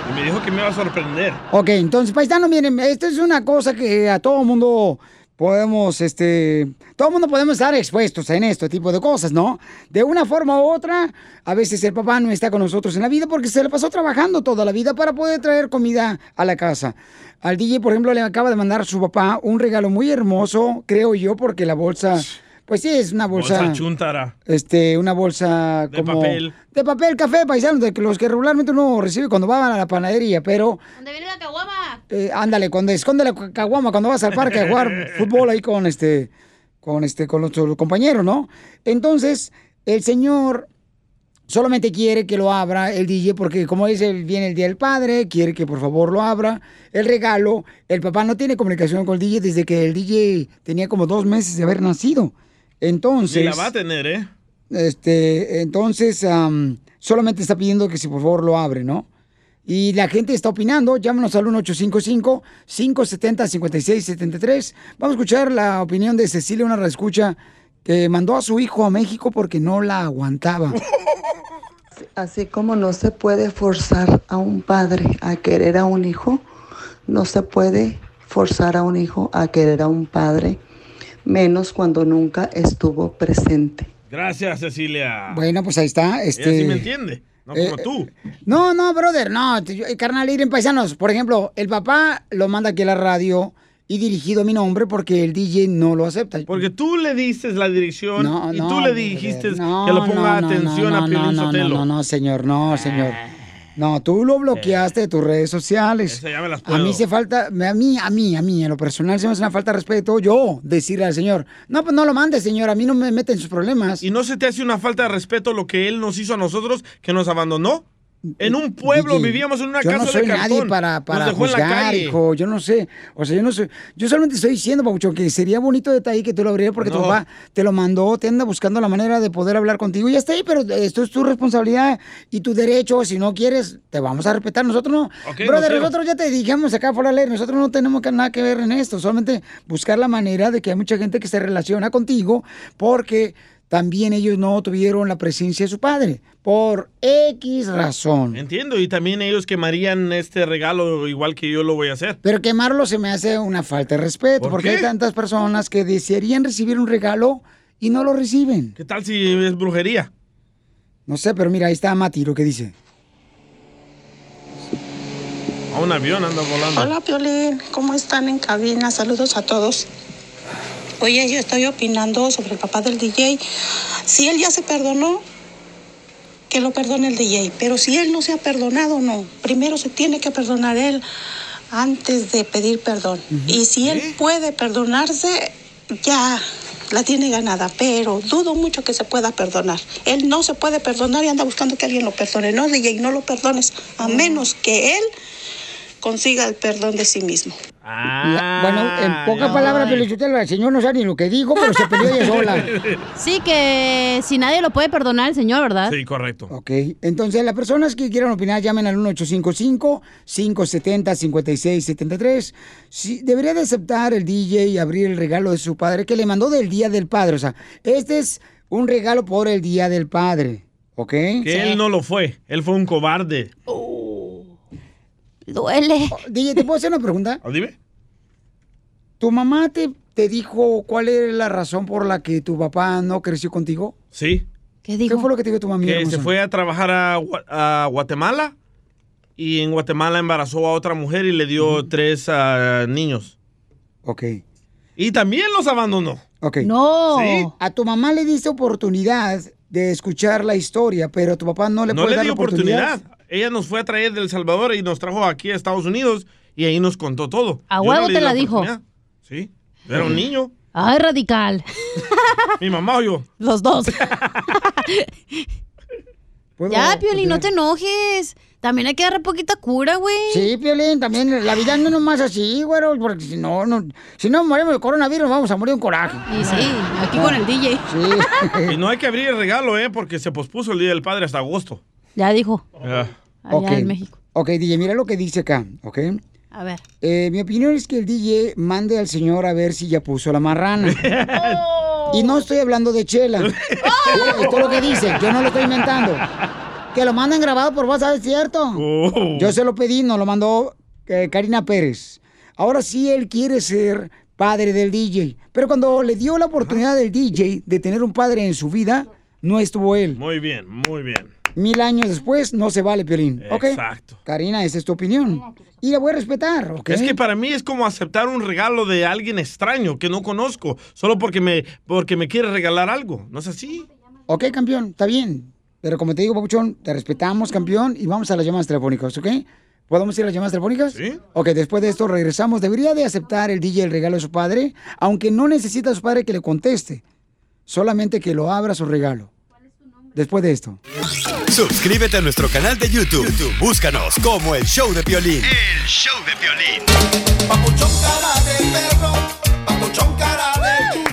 Y me dijo que me iba a sorprender. Ok, entonces, paisano, miren, esto es una cosa que a todo mundo podemos, este, todo mundo podemos estar expuestos en este tipo de cosas, ¿no? De una forma u otra, a veces el papá no está con nosotros en la vida porque se le pasó trabajando toda la vida para poder traer comida a la casa. Al DJ, por ejemplo, le acaba de mandar a su papá un regalo muy hermoso, creo yo, porque la bolsa, pues sí, es una bolsa... Bolsa chuntara. este, una bolsa De como... papel. De papel, café, paisano, de que los que regularmente uno recibe cuando va a la panadería, pero... ¿Dónde viene la caguama? Eh, ándale, cuando esconde la ca- caguama, cuando vas al parque a jugar fútbol ahí con este, con este, con los, los compañeros, ¿no? Entonces, el señor solamente quiere que lo abra el DJ porque como es el, viene el Día del Padre, quiere que por favor lo abra. El regalo, el papá no tiene comunicación con el DJ desde que el DJ tenía como dos meses de haber nacido. Entonces... Sí, la va a tener, ¿eh? Este, entonces, am, solamente está pidiendo que si por favor lo abre, ¿no? Y la gente está opinando, llámanos al 1-855-570-5673. Vamos a escuchar la opinión de Cecilia, una escucha que mandó a su hijo a México porque no la aguantaba. Así como no se puede forzar a un padre a querer a un hijo, no se puede forzar a un hijo a querer a un padre, menos cuando nunca estuvo presente. Gracias, Cecilia. Bueno, pues ahí está. Ella Este... sí me entiende, no como Eh, tú. No, no, brother, no. eh, Carnal, ir en paisanos. Por ejemplo, el papá lo manda aquí a la radio y dirigido a mi nombre porque el DJ no lo acepta. Porque tú le diste la dirección No, y no, tú le brother, dijiste no, que le ponga no, no, atención no, a Piolín no, no, Sotelo. No, no, no, señor, no, señor. No, tú lo bloqueaste de tus redes sociales. Esa ya me las A mí puedo. se falta, a mí, a mí, a mí, en lo personal se me hace una falta de respeto yo decirle al señor, no, pues no lo mandes, señor, a mí no me mete en sus problemas. ¿Y no se te hace una falta de respeto lo que él nos hizo a nosotros, que nos abandonó? En un pueblo, DJ, vivíamos en una yo casa no soy de cartón. nadie para, para juzgar, hijo. Yo no sé. O sea, yo no sé. Yo solamente estoy diciendo, Pabuchón, que sería bonito detalle que tú lo abrieras porque tu papá te lo mandó, te anda buscando la manera de poder hablar contigo y ya está ahí, pero esto es tu responsabilidad y tu derecho. Si no quieres, te vamos a respetar. Nosotros no. Ok, Brother, no nosotros ya te dijimos acá por la ley, nosotros no tenemos nada que ver en esto. Solamente buscar la manera de que hay mucha gente que se relaciona contigo porque también ellos no tuvieron la presencia de su padre. Por X razón. Entiendo, y también ellos quemarían este regalo igual que yo lo voy a hacer. Pero quemarlo se me hace una falta de respeto, ¿Por porque qué? hay tantas personas que desearían recibir un regalo y no lo reciben. ¿Qué tal si es brujería? No sé, pero mira, ahí está Mati, lo que dice. A un avión anda volando. Hola, Piolín. ¿Cómo están en cabina? Saludos a todos. Oye, yo estoy opinando sobre el papá del DJ. Si él ya se perdonó, que lo perdone el DJ. Pero si él no se ha perdonado, no. Primero se tiene que perdonar él antes de pedir perdón. Y si él puede perdonarse, ya la tiene ganada. Pero dudo mucho que se pueda perdonar. Él no se puede perdonar y anda buscando que alguien lo perdone. No, DJ, no lo perdones. A menos que él consiga el perdón de sí mismo. La- bueno, en pocas palabras, Felicitelo, el señor no sabe ni lo que dijo, pero se peleó ella sola. Sí, que si nadie lo puede perdonar el señor, ¿verdad? Sí, correcto. Ok, entonces las personas que quieran opinar llamen al 1855-570-5673. Sí, debería de aceptar el DJ y abrir el regalo de su padre que le mandó del Día del Padre. O sea, este es un regalo por el Día del Padre, ¿ok? Que él no lo fue, él fue un cobarde. Duele. DJ, ¿te puedo hacer una pregunta? ¿O dime? ¿Tu mamá te, te dijo cuál era la razón por la que tu papá no creció contigo? Sí. ¿Qué dijo? ¿Qué fue lo que te dijo tu mamá? Que se fue a trabajar a, a Guatemala y en Guatemala embarazó a otra mujer y le dio tres ah, niños. Ok. Y también los abandonó. Ok. No. Sí. A tu mamá le diste oportunidad de escuchar la historia, pero tu papá no le No puede le dar dio la oportunidad. oportunidad. Ella nos fue a traer de El Salvador y nos trajo aquí a Estados Unidos y ahí nos contó todo. A no huevo di te la dijo. Sí. Era un niño. Ay, radical. Mi mamá o yo. Los dos. ¿Puedo- ya, Piolín, no opinar? te enojes. También hay que darle poquita cura, güey. Sí, Piolín, también la vida no es nomás así, güero, porque si no, no, si no morimos de coronavirus, vamos a morir de coraje. Y sí, aquí con el DJ. Sí. Y no hay que abrir el regalo, ¿eh? Porque se pospuso el Día del Padre hasta agosto. Ya dijo. Ya. Allá Ok. en México. Ok, DJ, mira lo que dice acá, ¿ok? A ver. Eh, mi opinión es que el DJ mande al señor a ver si ya puso la marrana. Y no estoy hablando de Chela. Esto es lo que dice, yo no lo estoy inventando. Que lo manden grabado por WhatsApp, ¿es cierto? Yo se lo pedí, nos lo mandó eh, Karina Pérez. Ahora sí él quiere ser padre del DJ. Pero cuando le dio la oportunidad del DJ de tener un padre en su vida, no estuvo él. Muy bien, muy bien. Mil años después no se vale, Piolín. Exacto. Karina, esa es tu opinión. Y la voy a respetar, ¿ok? Es que para mí es como aceptar un regalo de alguien extraño que no conozco, solo porque me, porque me quiere regalar algo. ¿No es así? Ok, campeón, está bien. Pero como te digo, Papuchón, te respetamos, campeón, y vamos a las llamadas telefónicas, ¿ok? ¿Podemos ir a las llamadas telefónicas? Sí. Ok, después de esto regresamos. ¿Debería de aceptar el DJ el regalo de su padre? Aunque no necesita a su padre que le conteste. Solamente que lo abra su regalo. Después de esto. Suscríbete a nuestro canal de YouTube. YouTube, Búscanos como El Show de Violín. El show de violín.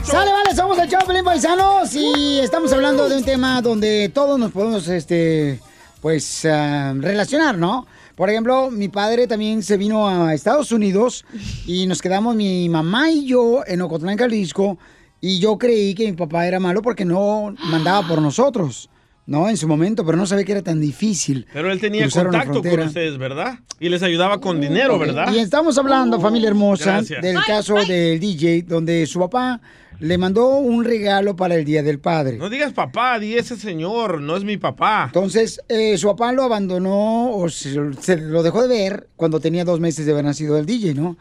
Sale, vale, somos el Choplin Paisanos y estamos hablando de un tema donde todos nos podemos, este, pues, ah, relacionar, ¿no? Por ejemplo, mi padre también se vino a Estados Unidos y nos quedamos mi mamá y yo en Ocotlán, Jalisco, y yo creí que mi papá era malo porque no mandaba por nosotros, ¿no? En su momento, pero no sabía que era tan difícil. Pero él tenía cruzar una contacto con frontera. ustedes, ¿verdad? Y les ayudaba con dinero, ¿verdad? Y estamos hablando, familia hermosa, Gracias. del caso del DJ, donde su papá le mandó un regalo para el Día del Padre. No digas papá, di ese señor, no es mi papá. Entonces, eh, su papá lo abandonó o se, se lo dejó de ver cuando tenía dos meses de haber nacido el DJ, ¿no?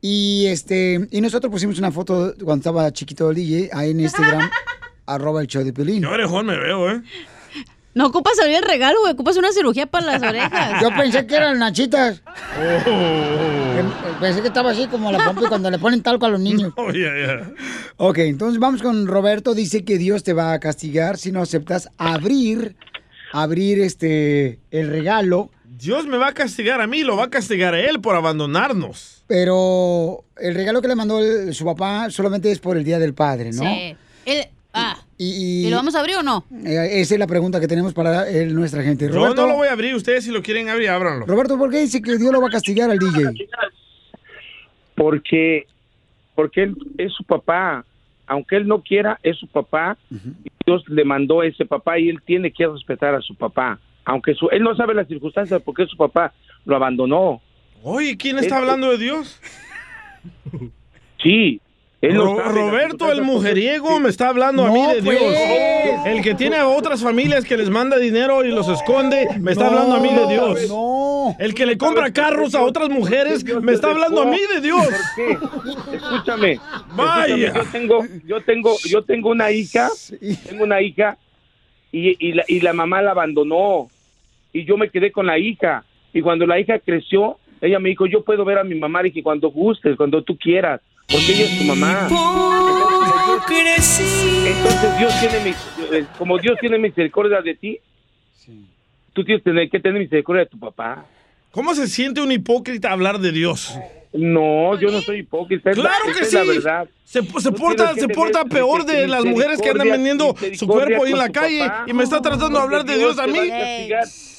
Y este y nosotros pusimos una foto cuando estaba chiquito el DJ ahí en Instagram, arroba el show de Pelín. Yo orejón me veo, ¿eh? No ocupas abrir el regalo, güey. Ocupas una cirugía para las orejas. Yo pensé que eran nachitas. Pensé que estaba así como la pompa cuando le ponen talco a los niños. Oh. Ok, entonces vamos con Roberto. Dice que Dios te va a castigar si no aceptas abrir, abrir este, el regalo. Dios me va a castigar a mí, lo va a castigar a él por abandonarnos. Pero el regalo que le mandó el- su papá solamente es por el Día del Padre, ¿no? Sí. El- ah, Y, ¿Y lo vamos a abrir o no? Eh, esa es la pregunta que tenemos para él, nuestra gente. Yo Roberto, no lo voy a abrir, ustedes si lo quieren abrir, ábranlo. Roberto, ¿por qué dice que Dios lo va a castigar al DJ? porque porque él es su papá aunque él no quiera es su papá Dios le mandó a ese papá y él tiene que respetar a su papá aunque su, él no sabe las circunstancias porque su papá lo abandonó Oye, ¿quién está Este- hablando de Dios? sí Ro- sabe las Roberto el mujeriego me está hablando a mí No, de Dios. pues. El que tiene a otras familias que les manda dinero y los esconde, me está hablando a mí de Dios. El que le compra carros a otras mujeres, me está hablando a mí de Dios. escúchame Vaya. escúchame, yo tengo yo tengo yo tengo una hija tengo una hija y, y la, y la mamá la abandonó y yo me quedé con la hija y cuando la hija creció ella me dijo yo puedo ver a mi mamá y que cuando gustes cuando tú quieras porque ella es tu mamá entonces Dios tiene eh, como Dios tiene misericordia de ti tú tienes que tener, que tener misericordia de tu papá ¿Cómo se siente un hipócrita hablar de Dios? no yo no soy hipócrita es la- Claro que es sí. la verdad Se, se porta, se porta peor de las mujeres que andan vendiendo su cuerpo ahí en la calle papá. y me está tratando de hablar de Dios a te mí.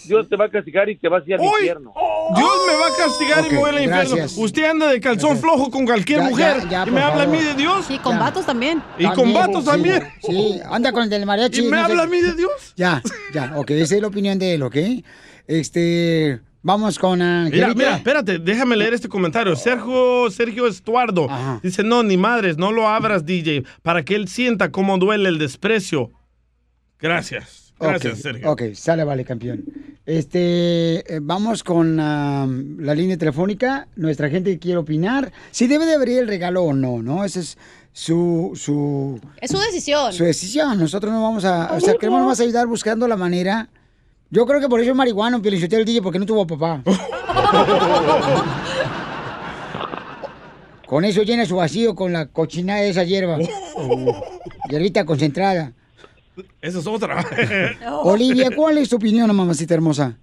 Dios te va a castigar y te vas a ir al infierno. Dios me va a castigar y me voy al infierno. gracias. Usted anda de calzón flojo con cualquier Ya, mujer ya, ya, y me habla a mí de Dios. Y con vatos también. Y con vatos sí, también. Sí, anda con el del mariachi. ¿Y me no sé. habla a mí de Dios? Ya, ya, ok, esa es la opinión de él, ¿ok? Este, vamos con Mira, Angelita. mira, espérate, déjame leer este comentario. Sergio, Sergio Estuardo dice, no, ni madres, no lo abras, DJ, para que él sienta cómo duele el desprecio. Gracias. Gracias, Sergio. Ok, sale, vale, campeón. Este, eh, vamos con la línea telefónica. Nuestra gente quiere opinar si debe de abrir el regalo o no, ¿no? Esa es su, su, Es su decisión. su decisión. Nosotros no vamos a, o sea, queremos nomás ayudar buscando la manera. Yo creo que por eso es marihuano, Pielichotero el DJ, porque no tuvo papá. con eso llena su vacío con la cochinada de esa hierba. Hierbita concentrada. Esa es otra. Olivia, ¿cuál es tu opinión, mamacita hermosa?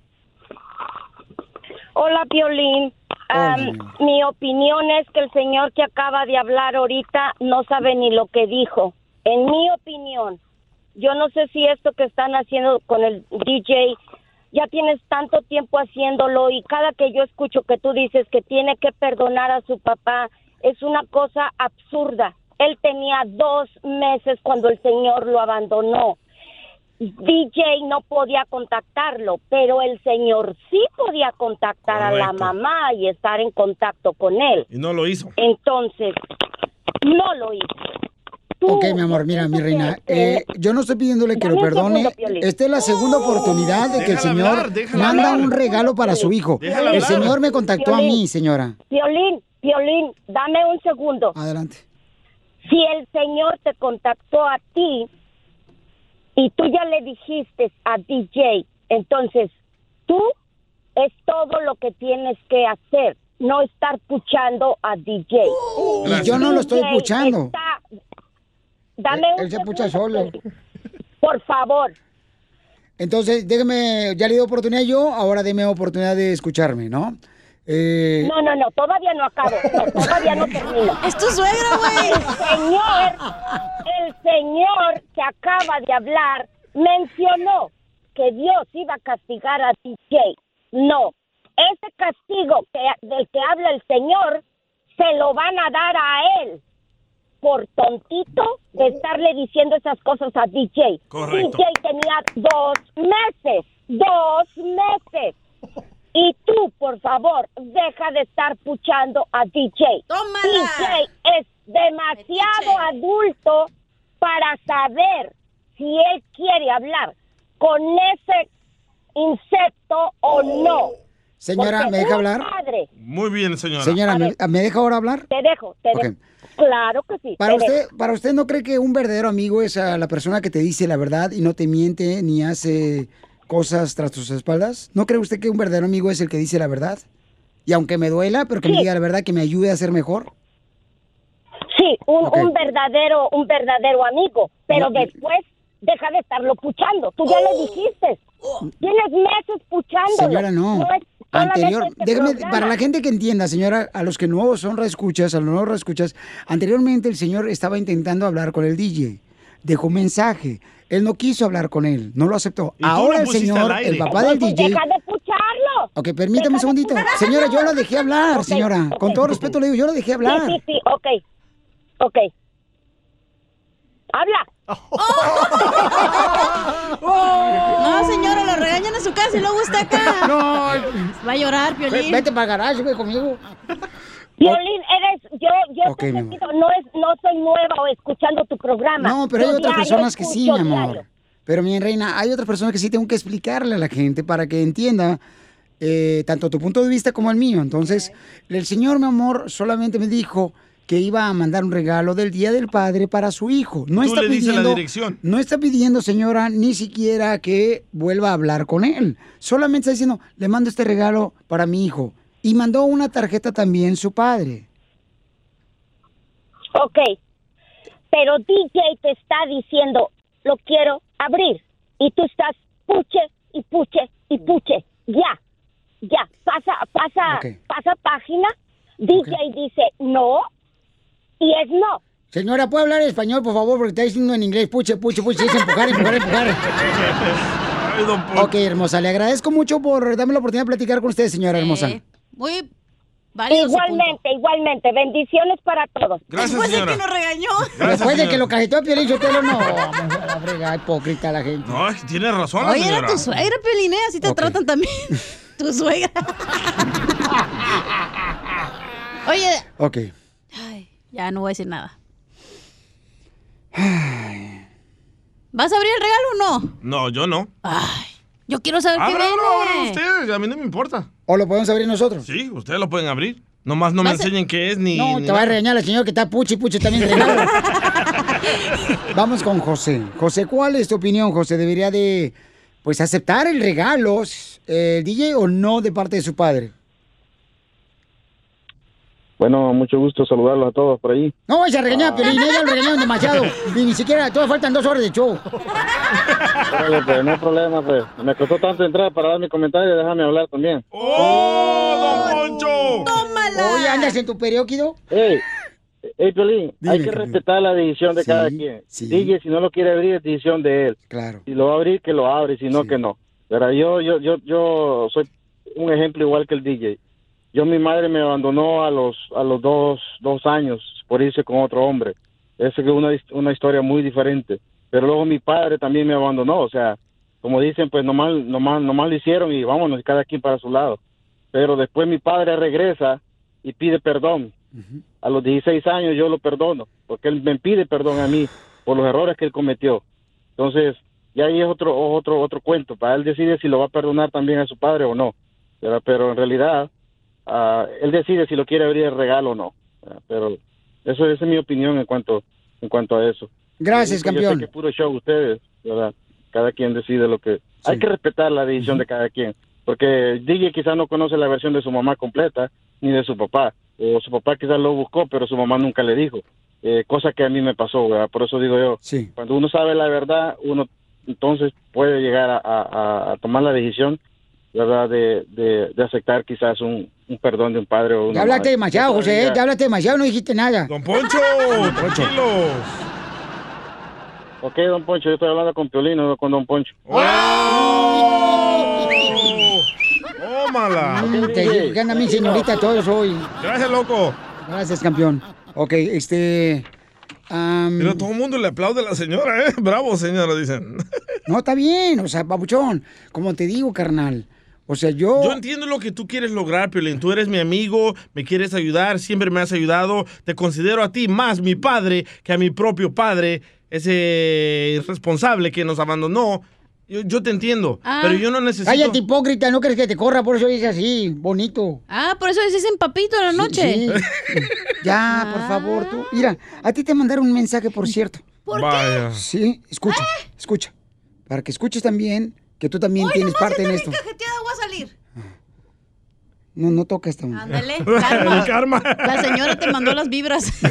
Hola, Piolín. Mi opinión es que el señor que acaba de hablar ahorita no sabe ni lo que dijo. En mi opinión, yo no sé si esto que están haciendo con el DJ ya tienes tanto tiempo haciéndolo y cada que yo escucho que tú dices que tiene que perdonar a su papá, es una cosa absurda. Él tenía dos meses cuando el señor lo abandonó. DJ no podía contactarlo, pero el señor sí podía contactar a la mamá y estar en contacto con él. Y no lo hizo. Entonces, no lo hizo. Ok, mi amor, mira, mi reina, eh, yo no estoy pidiéndole que lo perdone. segundo. Esta es la segunda oportunidad de que el señor hablar, manda hablar. un regalo para su hijo. Déjala El hablar. señor me contactó a mí, señora. Violín, Violín, dame un segundo. Adelante. Si el señor te contactó a ti y tú ya le dijiste a DJ, entonces tú es todo lo que tienes que hacer, no estar puchando a DJ. Y yo no lo estoy DJ puchando. está- Dame un Él se pucha solo. Por favor. Entonces, déjeme, ya le di oportunidad yo, ahora deme oportunidad de escucharme, ¿no? Eh, No, no, no, todavía no acabo. No, todavía no termino. Es tu suegra, güey. El señor, el señor que acaba de hablar mencionó que Dios iba a castigar a DJ. No, ese castigo que, del que habla el señor se lo van a dar a él por tontito de estarle diciendo esas cosas a DJ. Correcto. DJ tenía dos meses, dos meses. Y tú, por favor, deja de estar puchando a DJ. DJ es demasiado adulto para saber si él quiere hablar con ese insecto o no. Señora, Porque ¿me deja hablar? padre- Muy bien, señora. Señora, ¿me, ¿me deja ahora hablar? te dejo, te dejo. Claro que sí. Para te usted, dejo. para usted no cree que un verdadero amigo es a la persona que te dice la verdad y no te miente ni hace cosas tras tus espaldas? ¿No cree usted que un verdadero amigo es el que dice la verdad? Y aunque me duela, pero que me diga la verdad, que me ayude a ser mejor. Sí, un, verdadero, un verdadero amigo, pero después deja de estarlo puchando. Tú ya le dijiste. Tienes meses puchándolo. Señora, no. es Anterior, este programa. para la gente que entienda, señora, a los que no son reescuchas, a los no reescuchas, anteriormente el señor estaba intentando hablar con el DJ. Dejó un mensaje. Él no quiso hablar con él, no lo aceptó. Ahora el señor, el papá del DJ. Deja de pucharlo. Ok, permítame un segundito. Señora, yo la dejé hablar, Ok, señora. ok. Con todo respeto le digo, yo la dejé hablar. Sí, sí, sí, ok. Ok. Habla. No, señora, lo regañan en su casa y luego está acá. No. Va a llorar, Piolín. Vete para el garaje, güey, conmigo. Violín, eres, yo, yo Ok, te mi he seguido, no es, no soy nueva o escuchando tu programa. No, pero hay otras personas que sí, mi amor. diario. Pero mi reina, hay otras personas que sí tengo que explicarle a la gente para que entienda eh, tanto tu punto de vista como el mío. Entonces, el señor, mi amor, solamente me dijo que iba a mandar un regalo del Día del Padre para su hijo. No Tú está le dices la pidiendo, dirección. no está pidiendo, señora, ni siquiera que vuelva a hablar con él. Solamente está diciendo, le mando este regalo para mi hijo. Y mandó una tarjeta también su padre. Ok, pero DJ te está diciendo, lo quiero abrir. Y tú estás puche y puche y puche. Ya, ya, pasa, pasa, pasa página. DJ dice no y es no. Señora, ¿puede hablar español, por favor? Porque está diciendo en inglés, puche, puche, puche, es empujar, empujar, empujar. Ok, hermosa, le agradezco mucho por darme la oportunidad de platicar con usted, señora hermosa. Muy Igualmente, igualmente. Bendiciones para todos. Gracias, Después de que nos regañó. Después de que lo cajetó a Piolín Sotelo, no, la frega, hipócrita la gente. No, es que tiene razón Oye, señora. era tu suegra, Piolín, ¿eh? Así te tratan también. tu suegra. Oye, Ok. ya no voy a decir nada. ¿Vas a abrir el regalo o no? No, yo no. Yo quiero saber qué Ábralo, ábralo viene. ustedes, a mí no me importa. ¿O lo podemos abrir nosotros? Sí, ustedes lo pueden abrir. Nomás no me enseñen qué es ni... No, ni te va a regañar el señor que está puchi, puchi también regalo. Vamos con José. José, ¿cuál es tu opinión, José? ¿Debería de, pues, aceptar el regalo, el DJ, o no de parte de su padre? Bueno, mucho gusto saludarlos a todos por ahí. No vayas a regañar a Piolín, ella lo regañaron demasiado. Y ni siquiera, todavía faltan dos horas de show. Pues, no hay problema, pues. Me costó tanto entrar para dar mi comentario, déjame hablar también. ¡Oh, don Poncho! Oye, ¿andas en tu periódico? Piolín, Dime, hay que respetar la decisión de cada quien. DJ, si no lo quiere abrir, es decisión de él. Claro. Si lo va a abrir, que lo abre, si no, que no. Pero yo, yo, yo, yo soy un ejemplo igual que el DJ. Yo, mi madre me abandonó a los, a los dos, dos años por irse con otro hombre. Es una, una historia muy diferente. Pero luego mi padre también me abandonó. O sea, como dicen, pues nomás, nomás, nomás lo hicieron y vámonos, cada quien para su lado. Pero después mi padre regresa y pide perdón. A los 16 años yo lo perdono, porque él me pide perdón a mí por los errores que él cometió. Entonces, ya ahí es otro, otro, otro cuento. Para él decide si lo va a perdonar también a su padre o no. Pero, pero en realidad, ah, él decide si lo quiere abrir el regalo o no. Pero eso esa es mi opinión en cuanto, en cuanto a eso. Gracias, Yo sé campeón. que es puro show ustedes, ¿verdad? Cada quien decide lo que... Hay que respetar la decisión de cada quien. Porque DJ quizás no conoce la versión de su mamá completa, ni de su papá. O su papá quizás lo buscó, pero su mamá nunca le dijo. Eh, cosa que a mí me pasó, ¿verdad? Por eso digo yo, cuando uno sabe la verdad, uno entonces puede llegar a, a- a tomar la decisión, ¿verdad? De, de, de aceptar quizás un, un perdón de un padre o una Ya hablaste madre. demasiado, José, ¿eh? Ya. hablaste demasiado, no dijiste nada. Don Poncho, tranquilos. Ok, don Poncho, yo estoy hablando con Piolino, no con don Poncho. ¡Tómala! Mm, te anda mi señorita todos hoy. Gracias, loco. Gracias, campeón. Ok, este... am, Pero todo el mundo le aplaude a la señora, ¿eh? Bravo, señora, dicen. No, está bien, o sea, papuchón, como te digo, carnal. O sea, yo... Yo entiendo lo que tú quieres lograr, Piolín. Tú eres mi amigo, me quieres ayudar, siempre me has ayudado. Te considero a ti más mi padre que a mi propio padre, ese irresponsable que nos abandonó. Yo, yo te entiendo, pero yo no necesito... Cállate, hipócrita, no crees que te corra, por eso dices así, bonito. Ah, por eso dices en papito en la noche. sí. Ya, por favor, tú. Mira, a ti te mandaron un mensaje, por cierto. ¿Por qué? Vaya. Sí, escucha, escucha. Para que escuches también que tú también tienes parte en esto. A salir. No, no toca esta mujer. Ándale, karma. karma. La señora te mandó las vibras.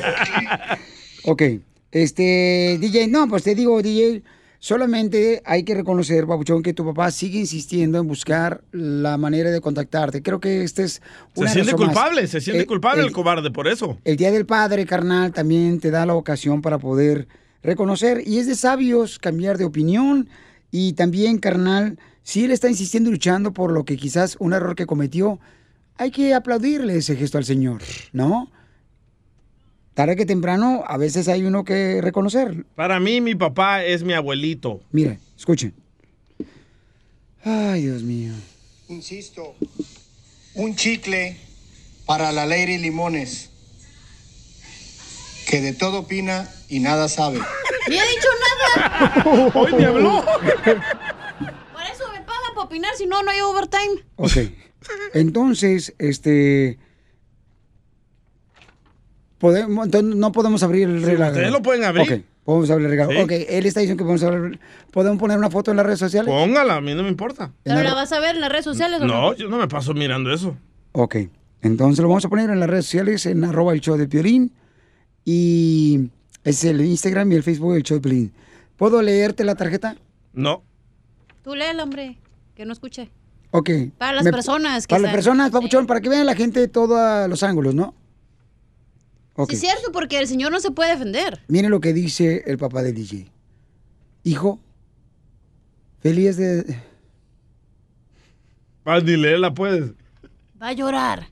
Ok, este, DJ, no, pues te digo, DJ, solamente hay que reconocer, Babuchón, que tu papá sigue insistiendo en buscar la manera de contactarte. Creo que este es Se siente más. culpable, se siente Eh, culpable el, el- cobarde por eso. El Día del Padre, carnal, también te da la ocasión para poder reconocer. Y es de sabios cambiar de opinión. Y también, carnal, si él está insistiendo y luchando por lo que quizás un error que cometió, hay que aplaudirle ese gesto al Señor, ¿no? Tarde que temprano, a veces hay uno que reconocer. Para mí, mi papá es mi abuelito. Mire, escuchen. Ay, Dios mío. Insisto, un chicle para la Lady Limones, que de todo opina y nada sabe. Ni he dicho nada. Hoy me habló. Por eso me pagan para opinar, si no, no hay overtime. Ok. Entonces, este. Podemos, entonces, no podemos abrir el regalo. ustedes lo pueden abrir. Ok, podemos abrir el regalo. Sí. Ok, él está diciendo que podemos abrir. ¿Podemos poner una foto en las redes sociales? Póngala, a mí no me importa. ¿Pero la vas a ver en las redes sociales o no? No, yo no me paso mirando eso. Ok, entonces lo vamos a poner en las redes sociales, en arroba el show de Piolín. Y es el Instagram y el Facebook del show de Piolín. ¿Puedo leerte la tarjeta? No. Tú léela, hombre, que no escuche. Ok. Para las Me- personas que Para las personas, papuchón, para que vean la gente todos los ángulos, ¿no? Ok. Sí, es cierto, porque el señor no se puede defender. Miren lo que dice el papá del DJ. Hijo, feliz de... Ah, ni leerla puedes. Va a llorar.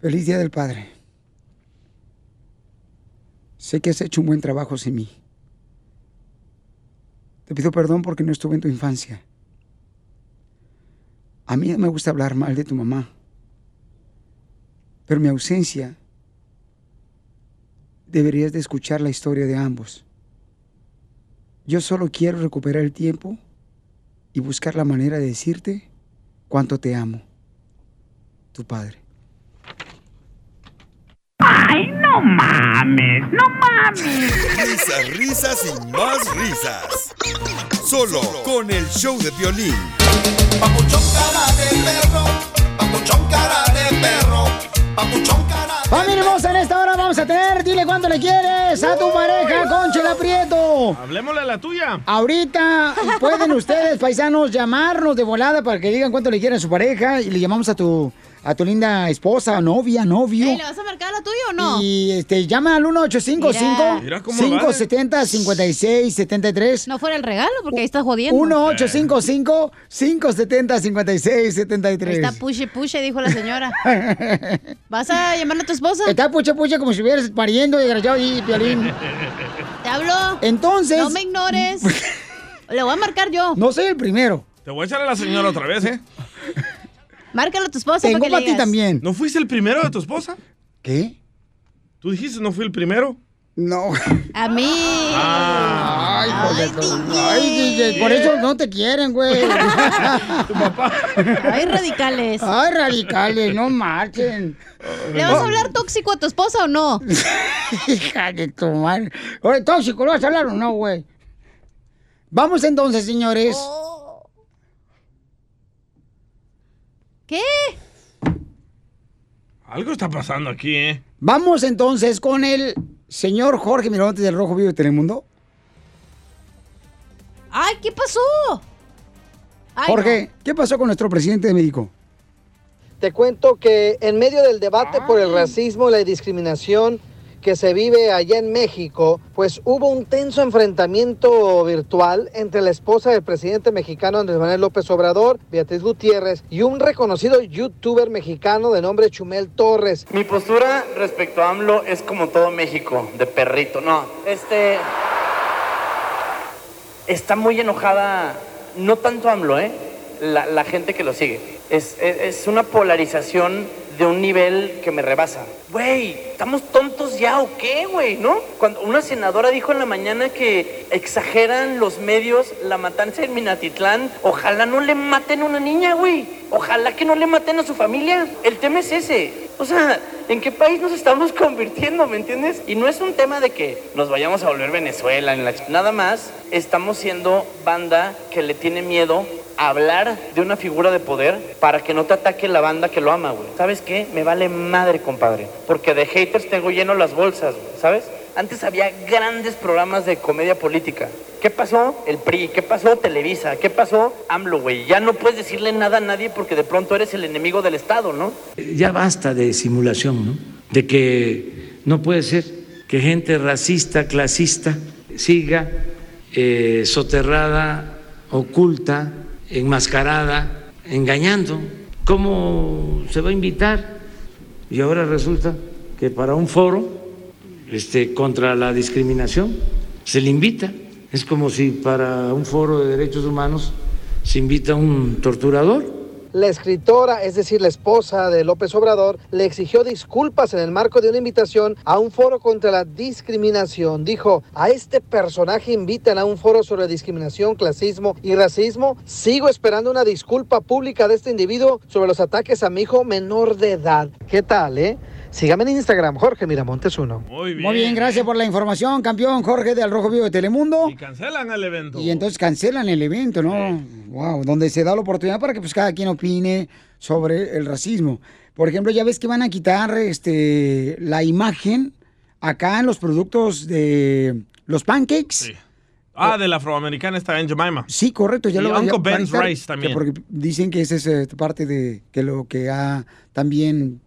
Feliz Día del Padre. Sé que has hecho un buen trabajo sin mí. Te pido perdón porque no estuve en tu infancia. A mí me gusta hablar mal de tu mamá. Pero mi ausencia deberías de escuchar la historia de ambos. Yo solo quiero recuperar el tiempo y buscar la manera de decirte cuánto te amo. Tu padre. ¡Ay, no mames! ¡No mames! Risas, risas y más risas. Solo con el show de violín. Familia hermosa, en esta hora vamos a tener, dile cuánto le quieres a tu pareja con Chela Prieto. Hablemosle a la tuya. Ahorita pueden ustedes, paisanos, llamarnos de volada para que digan cuánto le quieren a su pareja y le llamamos a tu a tu linda esposa, novia, novio. Ey, ¿Le vas a marcar a la tuya o no? Y este, llama al 1855 Mira cómo lo 570 5673 No fuera el regalo, porque ahí está jodiendo. 1855 570 5673 Ahí está puche puche, dijo la señora. ¿Vas a llamarle a tu esposa? Está puche puche como si estuvieras pariendo, desgraciado, y violín. Te hablo. Entonces. No me ignores. Le voy a marcar yo. No soy el primero. Te voy a echar a la señora otra vez, ¿eh? Márcalo a tu esposa Tengo para que para le ti también. ¿No fuiste el primero de tu esposa? ¿Qué? ¿Tú dijiste no fui el primero? No. A mí. Ah. Ay, de tu- Ay, DJ, por eso no te quieren, güey. tu papá. Ay, radicales. Ay, radicales, no marchen. ¿Le vas a hablar tóxico a tu esposa o no? Hija de tu madre. Oye, tóxico, ¿lo vas a hablar o no, güey? Vamos entonces, señores. ¿Qué? Algo está pasando aquí, ¿eh? Vamos entonces con el señor Jorge Miramontes del Rojo Vivo de Telemundo. Ay, ¿qué pasó? Ay, Jorge, ¿qué pasó con nuestro presidente de México? Te cuento que en medio del debate por el racismo y la discriminación que se vive allá en México, pues hubo un tenso enfrentamiento virtual entre la esposa del presidente mexicano Andrés Manuel López Obrador, Beatriz Gutiérrez, y un reconocido youtuber mexicano de nombre Chumel Torres. Mi postura respecto a AMLO es como todo México, de perrito. No, este. Está muy enojada, no tanto AMLO, ¿eh? La, la gente que lo sigue. Es, es, es una polarización de un nivel que me rebasa. Güey, ¿estamos tontos ya o qué, güey? ¿No? Cuando una senadora dijo en la mañana que exageran los medios la matanza en Minatitlán, ojalá no le maten a una niña, güey. Ojalá que no le maten a su familia. El tema es ese. O sea, ¿en qué país nos estamos convirtiendo, me entiendes? Y no es un tema de que nos vayamos a volver Venezuela, en la... nada más estamos siendo banda que le tiene miedo hablar de una figura de poder para que no te ataque la banda que lo ama, güey. ¿Sabes qué? Me vale madre, compadre. Porque de haters tengo lleno las bolsas, güey, ¿sabes? Antes había grandes programas de comedia política. ¿Qué pasó? El PRI. ¿Qué pasó? Televisa. ¿Qué pasó? AMLO, güey. Ya no puedes decirle nada a nadie porque de pronto eres el enemigo del Estado, ¿no? Ya basta de simulación, ¿no? De que no puede ser que gente racista, clasista, siga eh, soterrada, oculta, enmascarada, engañando. ¿Cómo se va a invitar? Y ahora resulta que para un foro este, contra la discriminación se le invita. Es como si para un foro de derechos humanos se invita a un torturador. La escritora, es decir, la esposa de López Obrador, le exigió disculpas en el marco de una invitación a un foro contra la discriminación. Dijo, a este personaje invitan a un foro sobre discriminación, clasismo y racismo. Sigo esperando una disculpa pública de este individuo sobre los ataques a mi hijo menor de edad. ¿Qué tal, eh? Sígame en Instagram, Jorge Miramontes uno. Muy bien. Muy bien, gracias por la información, campeón Jorge del Rojo Vivo de Telemundo. Y cancelan el evento. Y entonces cancelan el evento, ¿no? Wow, donde se da la oportunidad para que pues cada quien opine sobre el racismo. Por ejemplo, ya ves que van a quitar este la imagen acá en los productos de los pancakes. Ah, de la afroamericana está en Jemima. Sí, correcto, ya Y lo van Uncle Ben's Rice también. que Porque dicen que esa es eh, parte de que lo que ha también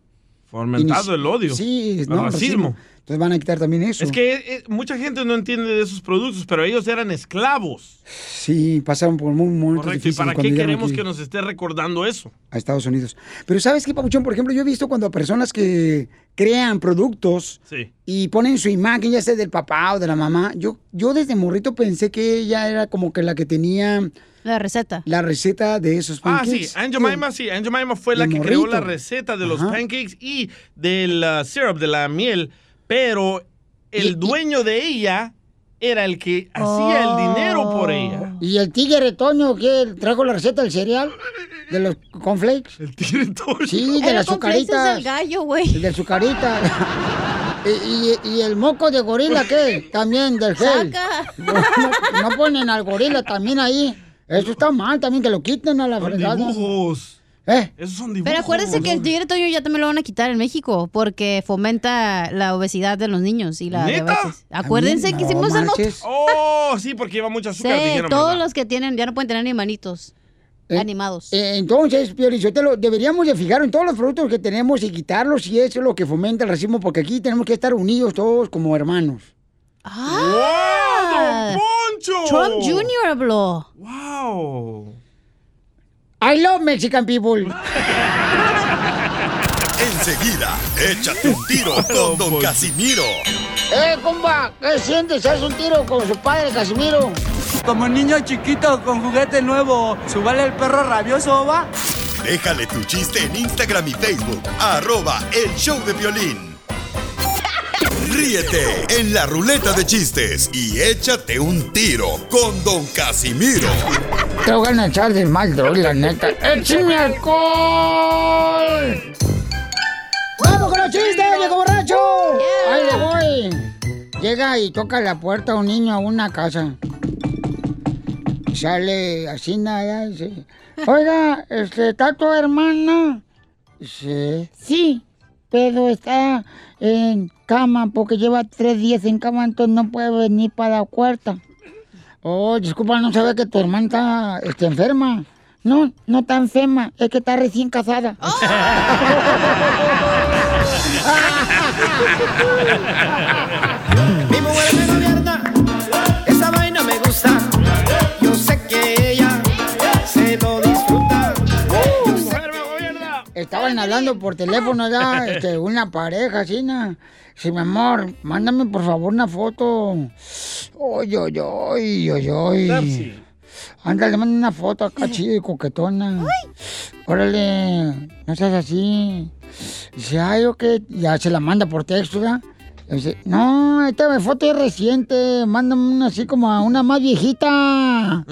Fomentado el odio. Sí, el no, racismo. Entonces van a quitar también eso. Es que eh, mucha gente no entiende de esos productos, pero ellos eran esclavos. Sí, pasaron por muy momentos Correcto. ¿Y para qué queremos aquí que nos esté recordando eso? a Estados Unidos. Pero ¿sabes qué, Papuchón? Por ejemplo, yo he visto cuando personas que crean productos Sí. y ponen su imagen, ya sea del papá o de la mamá, yo, yo desde morrito pensé que ella era como que la que tenía... La receta. La receta de esos Ah, pancakes. sí, Aunt Jemima, sí. Aunt Jemima fue la que creó la receta de los Ajá. pancakes y del uh, syrup, de la miel, pero el dueño de ella era el que hacía el dinero por ella. ¿Y el tigre Toño que trajo la receta del cereal? De los cornflakes. ¿El tigre Toño? Sí, de las cornflakes es azucaritas. el gallo, güey. El de azucarita. y, y- y el moco de gorila, ¿qué? También del gel. Saca. No, no ponen al gorila también ahí. Eso está mal también, que lo quiten a la Son fregada. dibujos. ¿Eh? Esos son Pero acuérdense que el tigre toyo ya también lo van a quitar en México porque fomenta la obesidad de los niños y la ¿Neta? diabetes. Acuérdense que hicimos esa nota. Oh, sí, porque lleva mucho Sí, azúcar. dijeron, todos ¿verdad? los que tienen ya no pueden tener ni manitos animados. Eh, entonces, Piolichotelo, deberíamos de fijar en todos los productos que tenemos y quitarlos y eso es lo que fomenta el racismo, porque aquí tenemos que estar unidos todos como hermanos. ¡Ah! Poncho! Trump Jr. habló. ¡Wow! I love Mexican people. Enseguida, échate un tiro con Don Casimiro. ¡Eh, compa! ¿Qué sientes? ¿Haz un tiro con su padre, Casimiro? Como niño chiquito con juguete nuevo, ¿subale el perro rabioso, va? Déjale tu chiste en Instagram y Facebook, arroba el show de violín. Ríete en la ruleta de chistes y échate un tiro con Don Casimiro. Te voy a echar de mal, la neta. ¡Échame alcohol! ¡Vamos con los chistes, viejo borracho! ¡Ahí le voy! Llega y toca la puerta un niño a una casa. Sale así nada, dice... Oiga, este, ¿está tu hermana? Dice, sí, pero está en cama porque lleva tres días en cama, entonces no puede venir para la puerta. Oh, disculpa, no sabía que tu hermana está este, enferma. No, no está enferma, es que está recién casada. Mi Estaban hablando por teléfono ya, este, una pareja, así, ¿no? Sí, mi amor, mándame por favor una foto. Oy, oy, oy, oy, oy. Ándale, manda una foto acá chida y coquetona. Órale, no seas así. Dice, ay, ok, ya se la manda por texto, ¿verdad? Dice, no, esta foto es reciente, mándame una así como a una más viejita.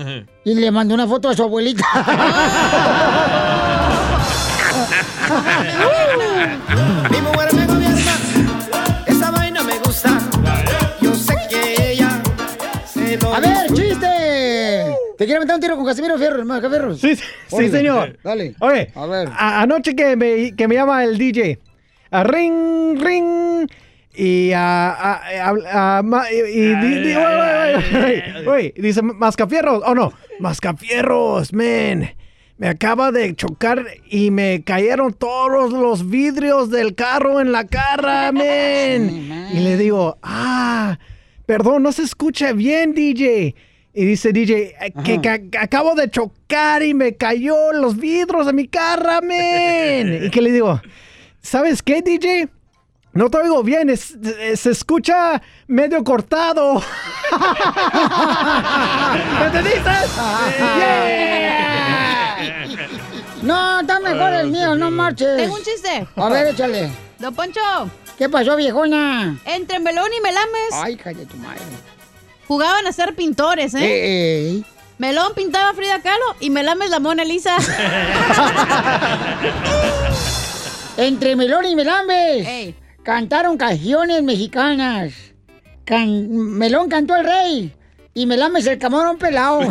Y le mandó una foto a su abuelita. Mi mujer me gobierna, esa vaina me gusta. Yo sé que ella se lo A ver, chiste. ¿Te quiere meter un tiro con Casimiro Fierro, hermano Fierro? Sí, sí, sí, señor. Dale. Oye, A ver. a- anoche que me, que me llama el DJ. A ring, ring. Y a. a- dice Mascafierros. Oh, no. Mascafierros, men. Me acaba de chocar y me cayeron todos los vidrios del carro en la cara, men. Y le digo, ah, perdón, no se escucha bien, DJ. Y dice DJ, "Eh, que, acabo de chocar y me cayó los vidrios de mi carro, men. Y que le digo, ¿sabes qué, DJ? No te oigo bien, es- es- se escucha medio cortado. ¿Me entendiste? No, está mejor el mío, no marches. Tengo un chiste. A ver, échale. Don Poncho. ¿Qué pasó, viejona? Entre Melón y Melames. Ay, cállate tu madre. Jugaban a ser pintores, ¿eh? Eh, Melón pintaba a Frida Kahlo y Melames la Mona Lisa. Entre Melón y Melambes cantaron canciones mexicanas. Can- Melón cantó el rey y Melambes el camarón pelado.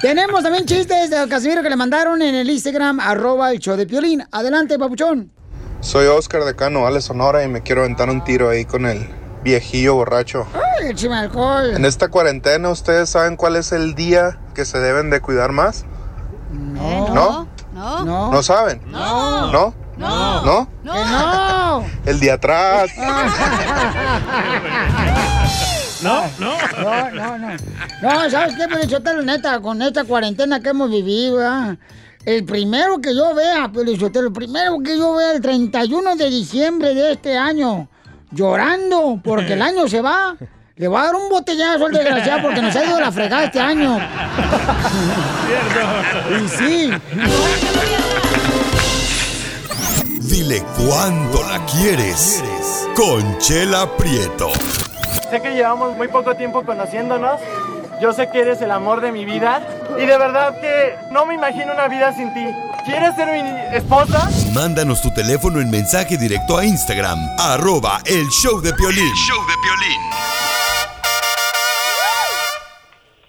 Tenemos también chistes de Casimiro que le mandaron en el Instagram, arroba el show de Piolín. Adelante, papuchón. Soy Oscar de Cano, Ale Sonora, y me quiero aventar un tiro ahí con el viejillo borracho. Ay, échame alcohol. En esta cuarentena, ¿ustedes saben cuál es el día que se deben de cuidar más? No. ¿No? No. No. ¿No saben? No. ¿No? No. ¿No? ¡Que no! El día atrás. No, no. No, no, no. No, ¿sabes qué, Pelichotelo? Neta, con esta cuarentena que hemos vivido, ¿verdad? El primero que yo vea, Pelichotelo, el primero que yo vea el 31 de diciembre de este año, llorando porque el año se va, le va a dar un botellazo al desgraciado porque nos ha ido la fregada este año. Y sí. Dile cuándo la quieres. Conchela Prieto. Sé que llevamos muy poco tiempo conociéndonos. Yo sé que eres el amor de mi vida. Y de verdad que no me imagino una vida sin ti. ¿Quieres ser mi esposa? Mándanos tu teléfono en mensaje directo a Instagram, arroba el show de Piolín. show de Piolín.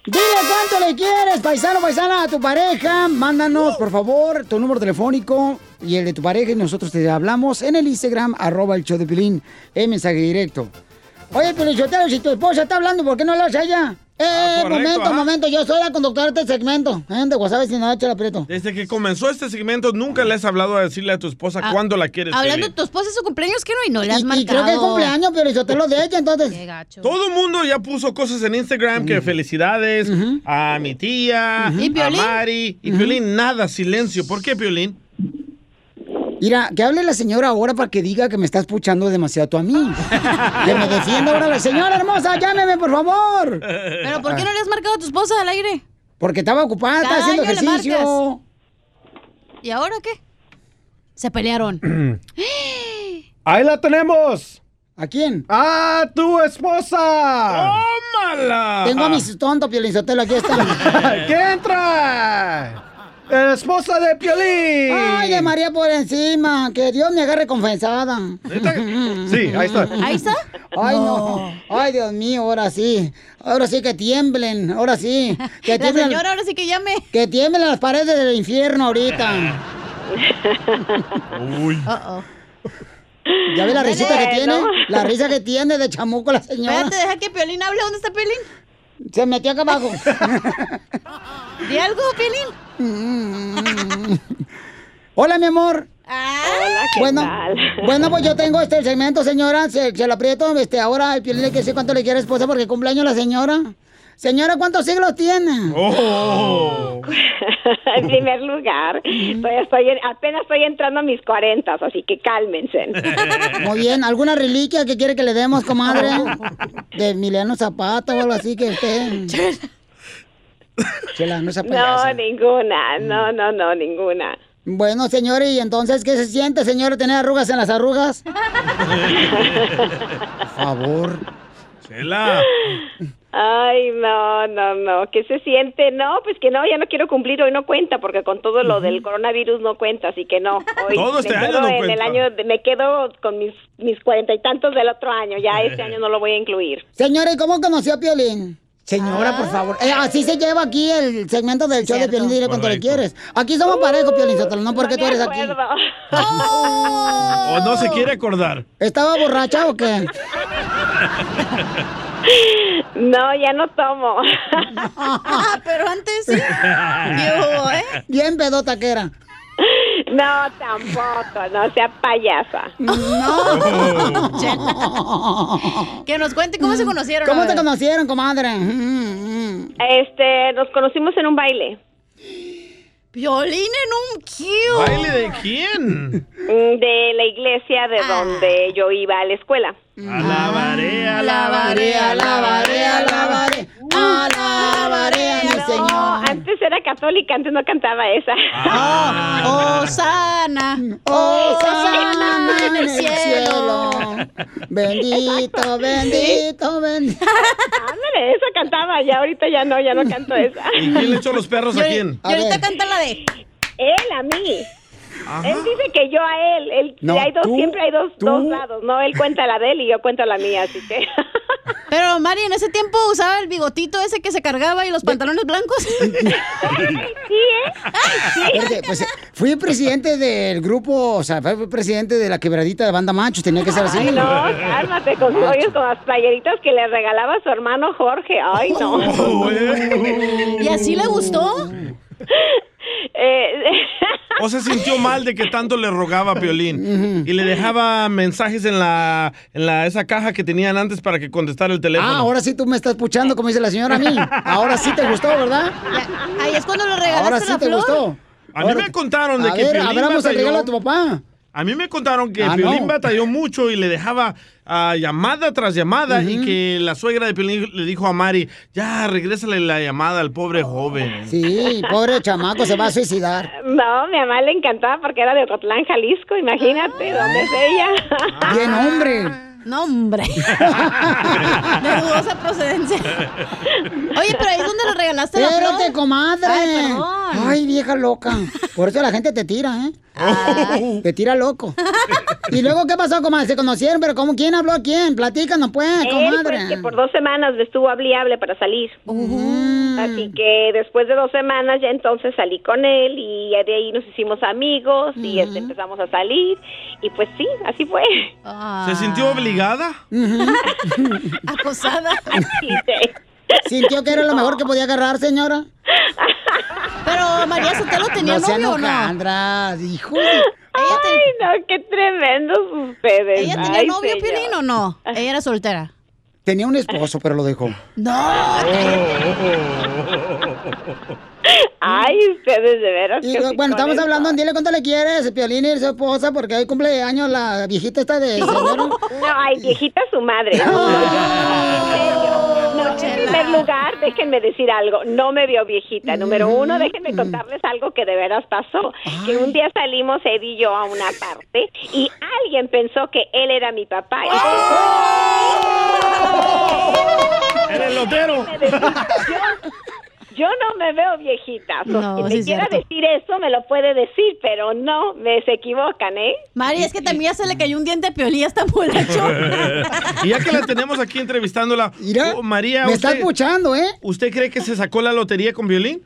Dile cuánto le quieres, paisano, paisana, a tu pareja. Mándanos, por favor, tu número telefónico y el de tu pareja y nosotros te hablamos en el Instagram, arroba el show de Pilín, en mensaje directo. Oye, Pelichotero, si tu esposa está hablando, ¿por qué no la haces a ella? Eh, Ah, correcto, momento, ajá. momento, yo soy la conductora de este segmento. ¿Eh? De WhatsApp, si no, échale aprieto. Desde que comenzó este segmento, nunca le has hablado a decirle a tu esposa Ah, cuándo la quieres. Hablando de tu esposa, su cumpleaños, que no, y no le has Y, y creo que es cumpleaños, Pelichotero, de ella, entonces. Qué gacho. Todo el mundo ya puso cosas en Instagram que felicidades a mi tía, ¿Y a Piolín? Mari. Y Piolín, nada, silencio. ¿Por qué, Piolín? Mira, que hable la señora ahora para que diga que me estás puchando demasiado tú a mí. que me defienda ahora la señora hermosa, llámeme, por favor. ¿Pero por qué no le has marcado a tu esposa al aire? Porque estaba ocupada, estaba haciendo ejercicio. ¿Y ahora qué? Se pelearon. Ahí la tenemos. ¿A quién? ¡A tu esposa! ¡Tómala! Tengo a mis tontos, Piolizotelo, aquí están. ¿Qué entra? La esposa de Piolín. Ay, de María por encima. Que Dios me agarre confesada. Sí, ahí está. ¿Ahí está? Ay, no. Ay, Dios mío, ahora sí. Ahora sí que tiemblen. Ahora sí. Que La tiemblen, señora ahora sí que llame. que tiemblen las paredes del infierno ahorita. Uy. ¿Ya ve la Dale, risita que tiene? ¿no? La risa que tiene de chamuco la señora. Espérate, deja que Piolín hable. ¿Dónde está Piolín? Se metió acá abajo. ¿Di algo, Piolín? Hola, mi amor. Hola, ¿qué bueno, tal? bueno, pues yo tengo este segmento, señora. Se, se lo aprieto. Este, ahora el piolín le quiere decir cuánto le quiere esposa porque cumpleaños la señora. Señora, ¿cuántos siglos tiene? Oh. en primer lugar, estoy, estoy en- apenas estoy entrando a mis cuarentas, así que cálmense. Muy bien. ¿Alguna reliquia que quiere que le demos, comadre? De Emiliano Zapata o algo así que usted. Chela, no se No, ninguna, no, no, no, ninguna. Bueno, señora, ¿y entonces qué se siente, señora, tener arrugas en las arrugas? Por favor. Chela. Ay, no, no, no, ¿qué se siente? No, pues que no, ya no quiero cumplir, hoy no cuenta, porque con todo lo del coronavirus no cuenta, así que no. Hoy Todo este año no en cuenta. el año, de- me quedo con mis mis cuarenta y tantos del otro año, ya este año no lo voy a incluir. Señora, ¿y cómo conoció a Piolín? Señora, por favor. Eh, así se lleva aquí el segmento del show de. Piolín, dile cuánto le quieres. Aquí somos parejos, Piolín Sotelo, no porque No tú eres aquí. acuerdo. ¿O no se quiere acordar? ¿Estaba borracha o qué? No, ya no tomo. Ah, pero antes sí. Yo, ¿eh? Bien pedota que era. No, tampoco, no sea payasa. Que nos cuente cómo se conocieron. ¿Cómo te conocieron, comadre? Mm, mm. Este, nos conocimos en un baile Violín en un cue. ¿Baile de quién? mm, de la iglesia de donde yo iba a la escuela. Alabaré, Alabaré, alabaré, alabaré, alabaré a mi No, Señor. antes era católica, antes no cantaba esa. Oh, sana. Oh, sana en el cielo. Bendito, bendito, bendito. Ándale, esa cantaba, ya ahorita ya no, ya no canto esa. ¿Y quién le echó los perros a quién? Y ahorita canta la de. Él a mí. Él dice que yo a él, él No, hay dos, tú, siempre hay dos, lados, ¿no? Él cuenta la de él y yo cuento la mía, así que... Pero Mari, en ese tiempo usaba el bigotito ese que se cargaba y los pantalones blancos. sí, ¿eh? Espérate, pues fui presidente del grupo, o sea, fui presidente de la quebradita de banda machos, tenía que ser así. Ay, no, cálmate con, oye, con las playeritas que le regalaba a su hermano Jorge. Ay, no. Oh. ¿Y así le gustó? Eh, ¿O se sintió mal de que tanto le rogaba a Piolín? Y le dejaba mensajes en la, en la esa caja que tenían antes para que contestara el teléfono. Ah, ahora sí tú me estás puchando, como dice la señora a mí. Ahora sí te gustó, ¿verdad? Ahí es cuando le regalaste Ahora sí la te flor. gustó. A mí Ahora- me contaron de a que ver, Piolín abramos el regalo a tu papá. A mí me contaron que Ah, Piolín no. batalló mucho y le dejaba ah, llamada tras llamada y que la suegra de Piolín le dijo a Mari, ya, regrésale la llamada al pobre joven. Sí, pobre chamaco, se va a suicidar. no, mi mamá le encantaba porque era de Ocotlán, Jalisco, imagínate, ¿dónde es ella? Bien, hombre. No, hombre. De dudosa procedencia. Oye, pero ahí es donde le regalaste la flor. Espérate, comadre. Ay, perdón. Ay, vieja loca. Por eso la gente te tira, ¿eh? Te tira loco. ¿Y luego qué pasó, comadre? ¿Se conocieron? ¿Pero cómo? ¿Quién habló a quién? Platícanos, pues, Él, comadre. pues, que por dos semanas me estuvo hable y hable para salir. Mm, Así que después de dos semanas ya entonces salí con él y de ahí nos hicimos amigos y este, empezamos a salir y pues sí, así fue. ¿Se sintió obligada? Acosada. ¿Sintió que era lo mejor que podía agarrar, señora? Pero María Sotelo tenía no sea novio o no? Alejandra, hijo de- Ay, no, qué tremendos ustedes. ¿Ella tenía Ay, novio. Piolín, o no? Ella era soltera. Tenía un esposo, pero lo dejó. No. Ay, ustedes de veras. Y, que bueno, estamos hablando Dile cuánto le quieres, Piolín y su esposa, porque hoy cumple años la viejita esta de señora. No, ay, viejita su madre. No. No, en primer lugar, déjenme decir algo. No me vio viejita. Número uno, déjenme contarles algo que de veras pasó. Que un día salimos Ed y yo a una parte y alguien pensó que él era mi papá. Y ¡Era el lotero! Yo, no me veo viejita. So, No, sí me es quiera cierto. decir eso me lo puede decir, pero no, me se equivocan, ¿eh? Mari, es que también ya se le cayó un diente a Piolín, ya está borracho. y ya que la tenemos aquí entrevistándola, oh, María, me está usted- escuchando, ¿eh? ¿Usted cree que se sacó la lotería con violín?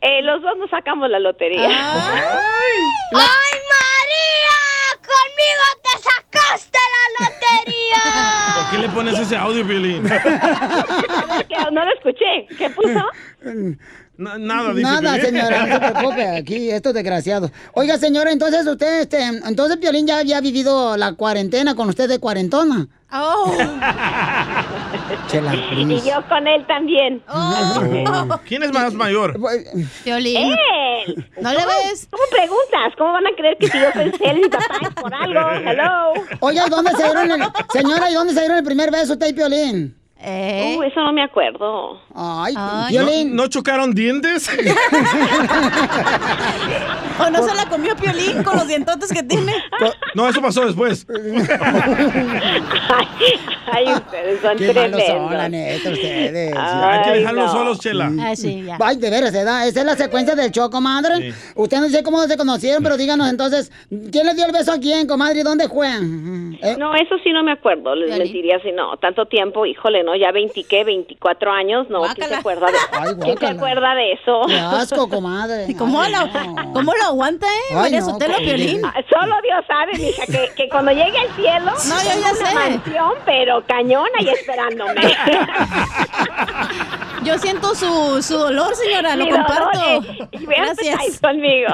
Eh, los dos nos sacamos la lotería. ¡Ay, María! ¡Conmigo te sacaste la lotería! ¿Por qué le pones ese audio, violín? ¿Qué? No lo escuché. ¿Qué puso? nada, dice Nada, Piolín. señora, no se preocupe, aquí, estos desgraciados. Oiga, señora, entonces usted, este, entonces Piolín ya había vivido la cuarentena con usted de cuarentona. Oh. Chela, Y yo con él también. ¿Quién es más mayor? Piolín. Él. ¿No le ves? ¿Cómo preguntas? ¿Cómo van a creer que si yo soy él y mi papá es por algo? Hello. Oiga, ¿y dónde se dieron el, señora, ¿y dónde se dieron el primer beso usted y Piolín? Uh, eso no me acuerdo. Ay, ¿No, Piolín. ¿No chocaron dientes? ¿O no se la comió Piolín con los dientotes que tiene? No, eso pasó después. Ay, ustedes son Qué malos tremendos. son, la neta, ustedes. Hay que Ay, dejarlos no. solos, Chela. Ah, sí, ya. Ay, de veras, ¿verdad? Esa es la secuencia del show, comadre. Usted no sé cómo se conocieron, pero díganos entonces, ¿quién le dio el beso a quién, comadre? ¿Y dónde fue? ¿Eh? No, eso sí no me acuerdo, les mentiría si no. Tanto tiempo, híjole, ¿no? Ya 20, ¿qué? 24 años, ¿no? ¿Quién se acuerda de, Ay, ¿quién se acuerda de eso? Qué asco, comadre. ¿Y cómo, Ay, lo, no. cómo lo aguanta, eh? Ay, no, Sotelo. Piolín. Ah, Solo Dios sabe, mija, que, que cuando llegue al cielo, No, yo ya una sé. mansión, pero cañona y esperándome. Yo siento su, su dolor, señora, lo Mi dolor, comparto. eh, vean que Gracias. conmigo.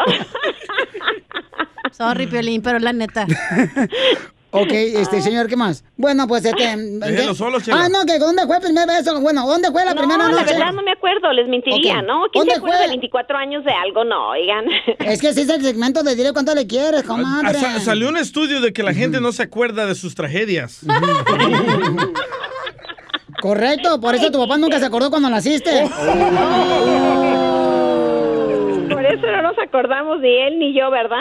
Sorry, Piolín, pero la neta. Ok, este, señor, ¿qué más? Bueno, pues, este... Déjelo solo, Chela. Ah, no, que ¿dónde fue el primer beso? Bueno, ¿dónde fue la no, primera la noche? verdad no me acuerdo, les mentiría, Ok. ¿no? ¿Quién ¿Dónde se acuerda fue? de 24 años de algo? No, oigan. Es que ese es el segmento de dile cuánto le quieres, Ah, comadre. sa- salió un estudio de que la gente no se acuerda de sus tragedias. Correcto, por eso tu papá nunca se acordó cuando naciste. Por eso no nos acordamos ni él ni yo, ¿verdad?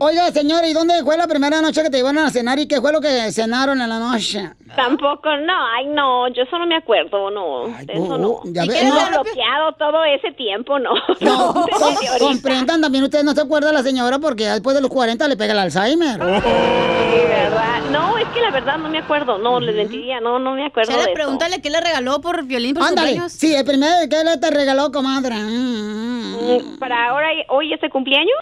Oiga, señora, ¿y dónde fue la primera noche que te llevaron a cenar y qué fue lo que cenaron en la noche? Tampoco, no, ay no, yo eso no me acuerdo, no, de eso no. ya ¿Y ve- qué no. no bloqueado todo ese tiempo, no. No, ahorita. comprendan también, ustedes no se acuerdan la señora porque después de los 40 le pega el Alzheimer. Sí, ¿verdad? No, es que la verdad no me acuerdo, no, les mentiría, no, no me acuerdo de Chela, eso. pregúntale qué le regaló por Piolín por Ándale, cumpleaños. sí, el primer que le te regaló, comadre. Mm, Mm, ¿Para ahora, hoy ese cumpleaños?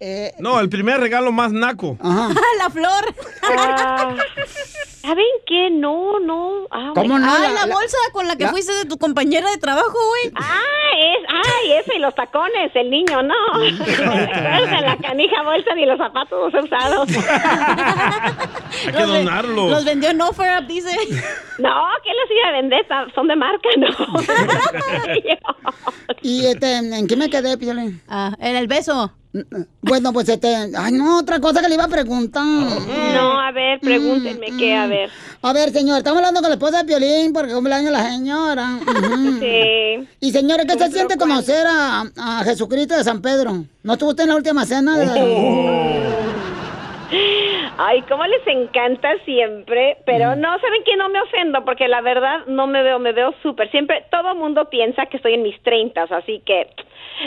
Eh, No, el primer regalo más naco. Ajá. la flor. Ah, ¿Saben qué? No, no. Ah, ¿Cómo no? Ay, La- bolsa con la que la- fuiste de tu compañera de trabajo, güey. Ah, es, ay, ese y los tacones, el niño, no. La canija bolsa ni los zapatos los he usado. Hay que Los donarlos. Los vendió en offer up, dice. No, ¿qué les iba a vender? Son de marca, no. ¿Y este, en qué me quedé, Piolín? Ah, en el beso. Bueno, pues este, ay no, otra cosa que le iba a preguntar. No, a ver, pregúntenme qué, a ver. A ver, señor, estamos hablando con la esposa de Piolín porque cumpleaños la señora. Sí. Y señora, ¿qué se siente conocer a, a Jesucristo de San Pedro? ¿No estuvo usted en la última cena? de- Ay, cómo les encanta siempre, pero no, ¿saben que No me ofendo, porque la verdad no me veo, me veo súper. Siempre, todo mundo piensa que estoy en mis treintas, así que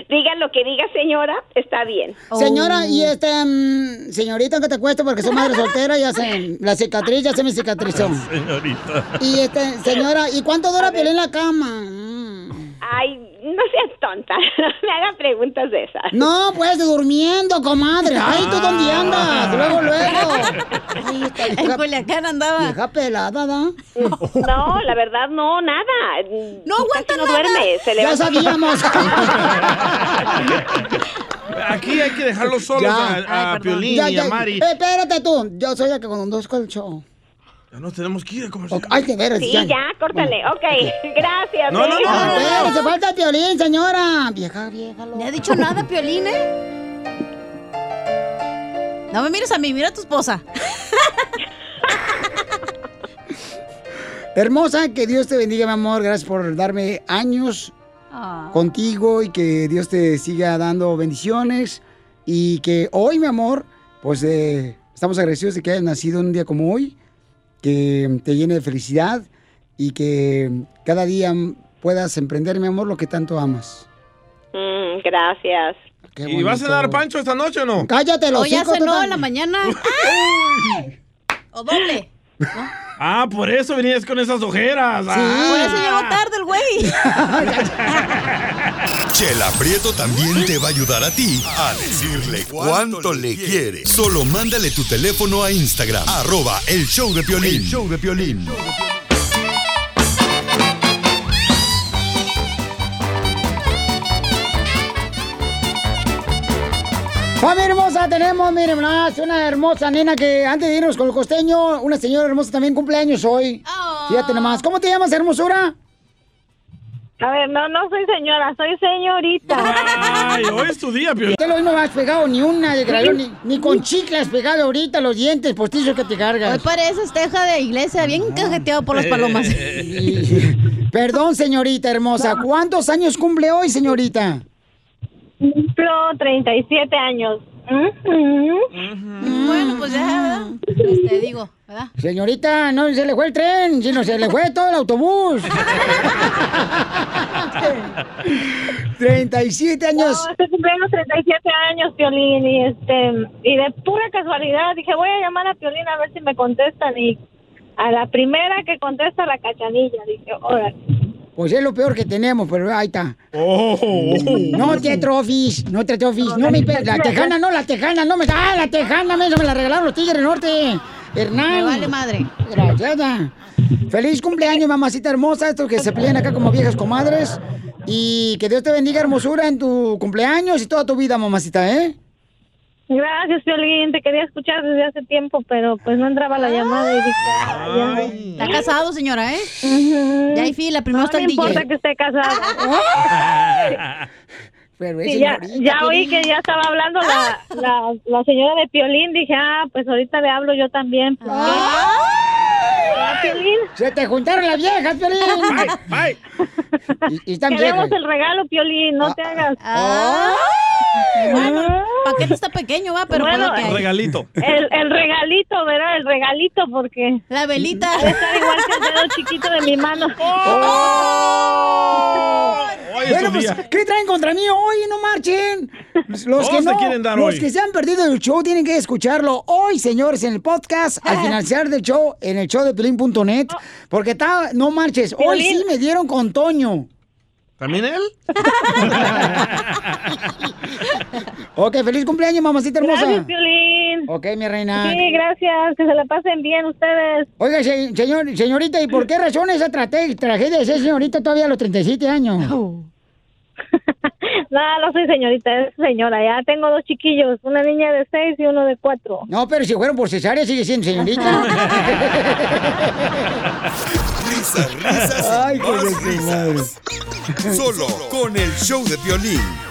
digan lo que diga señora, está bien. Señora, y este, mm, señorita, que te cuesta porque soy madre soltera, ya se, la cicatriz ya se me cicatrizó. Señorita. Y este, señora, ¿y cuánto dura Piolín en la cama? Mm. Ay, no seas tonta, no me haga preguntas de esas. No, pues durmiendo, comadre. Ay, ¿tú dónde andas? Luego, luego. Ay, En Culiacán andaba. Vieja pelada, ¿da? No, la verdad, no, nada. No aguanta no nada. duerme, se Ya levanta. sabíamos. Aquí hay que dejarlos solos a, a Piolín Ya, y ya. a Mari. Eh, Espérate tú. Yo soy la que conduzco el show. Ya nos tenemos que ir a comercial. Ay, de veras. Sí, ya, córtale. Ok, gracias. No, no, ¿eh? no, no, no. Se falta el violín, señora. Vieja, vieja. ¿Le ha dicho nada, Piolín, eh? No me mires a mí, mira a tu esposa. Hermosa, que Dios te bendiga, mi amor. Gracias por darme años Ah. contigo y que Dios te siga dando bendiciones. Y que hoy, mi amor, pues eh, estamos agradecidos de que hayas nacido un día como hoy, que te llene de felicidad y que cada día puedas emprender, mi amor, lo que tanto amas. Mm, gracias. ¿Y vas a cenar pancho esta noche o no? Cállate, los O ya cenó en la mañana. o doble. Ah, por eso venías con esas ojeras. Ah. Por eso llegó tarde el güey. Chela Prieto también te va a ayudar a ti a decirle cuánto le quiere. Solo mándale tu teléfono a Instagram, arroba el show de Piolín. El show de Piolín. Familia hermosa, tenemos, miren, más una hermosa nena que antes de irnos con el costeño, una señora hermosa también cumpleaños hoy. Fíjate nomás. ¿Cómo te llamas, hermosura? A ver, no, no soy señora, soy señorita. Ay, hoy es tu día, Piolín. Te lo no has pegado ni una de grado, ni, ni con chicle has pegado ahorita los dientes postizos que te cargas. Hoy pareces teja de iglesia, bien cajeteado por las palomas. Perdón, señorita hermosa. ¿Cuántos años cumple hoy, señorita? Cumplo 37 años. Bueno, pues ya, ¿verdad? Este, digo, ¿verdad? Señorita, no se le fue el tren, sino se le fue todo el autobús. 37 años. No, estoy cumpliendo 37 años, Piolín, y este, y de pura casualidad dije, voy a llamar a Piolín a ver si me contestan, y a la primera que contesta la cachanilla, dije, órale. Pues es lo peor que tenemos, pero ahí está. Oh. No te atrofis, no te atrofis. No me pe- La tejana, no, la tejana, no me. ¡Ah, la tejana! Me, me la regalaron los Tigres del Norte. Hernán. Me vale madre. Gracias. Feliz cumpleaños, mamacita hermosa. Estos que se pelean acá como viejas comadres. Y que Dios te bendiga, hermosura, en tu cumpleaños y toda tu vida, mamacita, ¿eh? Gracias, Piolín, te quería escuchar desde hace tiempo, pero pues no entraba la llamada y dije, "Ah, ya". Está casado, señora, ¿eh? Ya hay fila, primero No está me el importa DJ. que esté casado. Pero es Sí, ya, ya oí que ya estaba hablando la, la, la señora de Piolín. Dije, ah, pues ahorita le hablo yo también. Ah. Se te juntaron las viejas, Piolín. Bye, Y, y están Queremos viejas. el regalo, Piolín, no te hagas. Ah. Bueno, el paquete está pequeño, va, pero Bueno, hay. Regalito. El, el regalito, ¿verdad? El regalito, porque... La velita. Estar igual que el dedo chiquito de mi mano. Hoy es Bueno, pues, día. ¿qué traen contra mí hoy? No marchen. Los que no, quieren dar los hoy. que se han perdido el show tienen que escucharlo hoy, señores, en el podcast, al finalizar del show, en el show de Pelín.net, porque está, no marches, hoy Piolín. sí me dieron con Toño. ¿También él? Ok, feliz cumpleaños, mamacita hermosa. Gracias, Piolín. Ok, mi reina. Sí, gracias. Que se la pasen bien ustedes. Oiga, se- señor, señorita, ¿y por qué razón esa tragedia de ser señorita todavía a los 37 años? No, no soy señorita, es señora. Ya tengo dos chiquillos, una niña de seis y uno de cuatro. No, pero si fueron por cesárea sigue siendo señorita. Risas, risas y Ay, risas. Solo con el show de Piolín.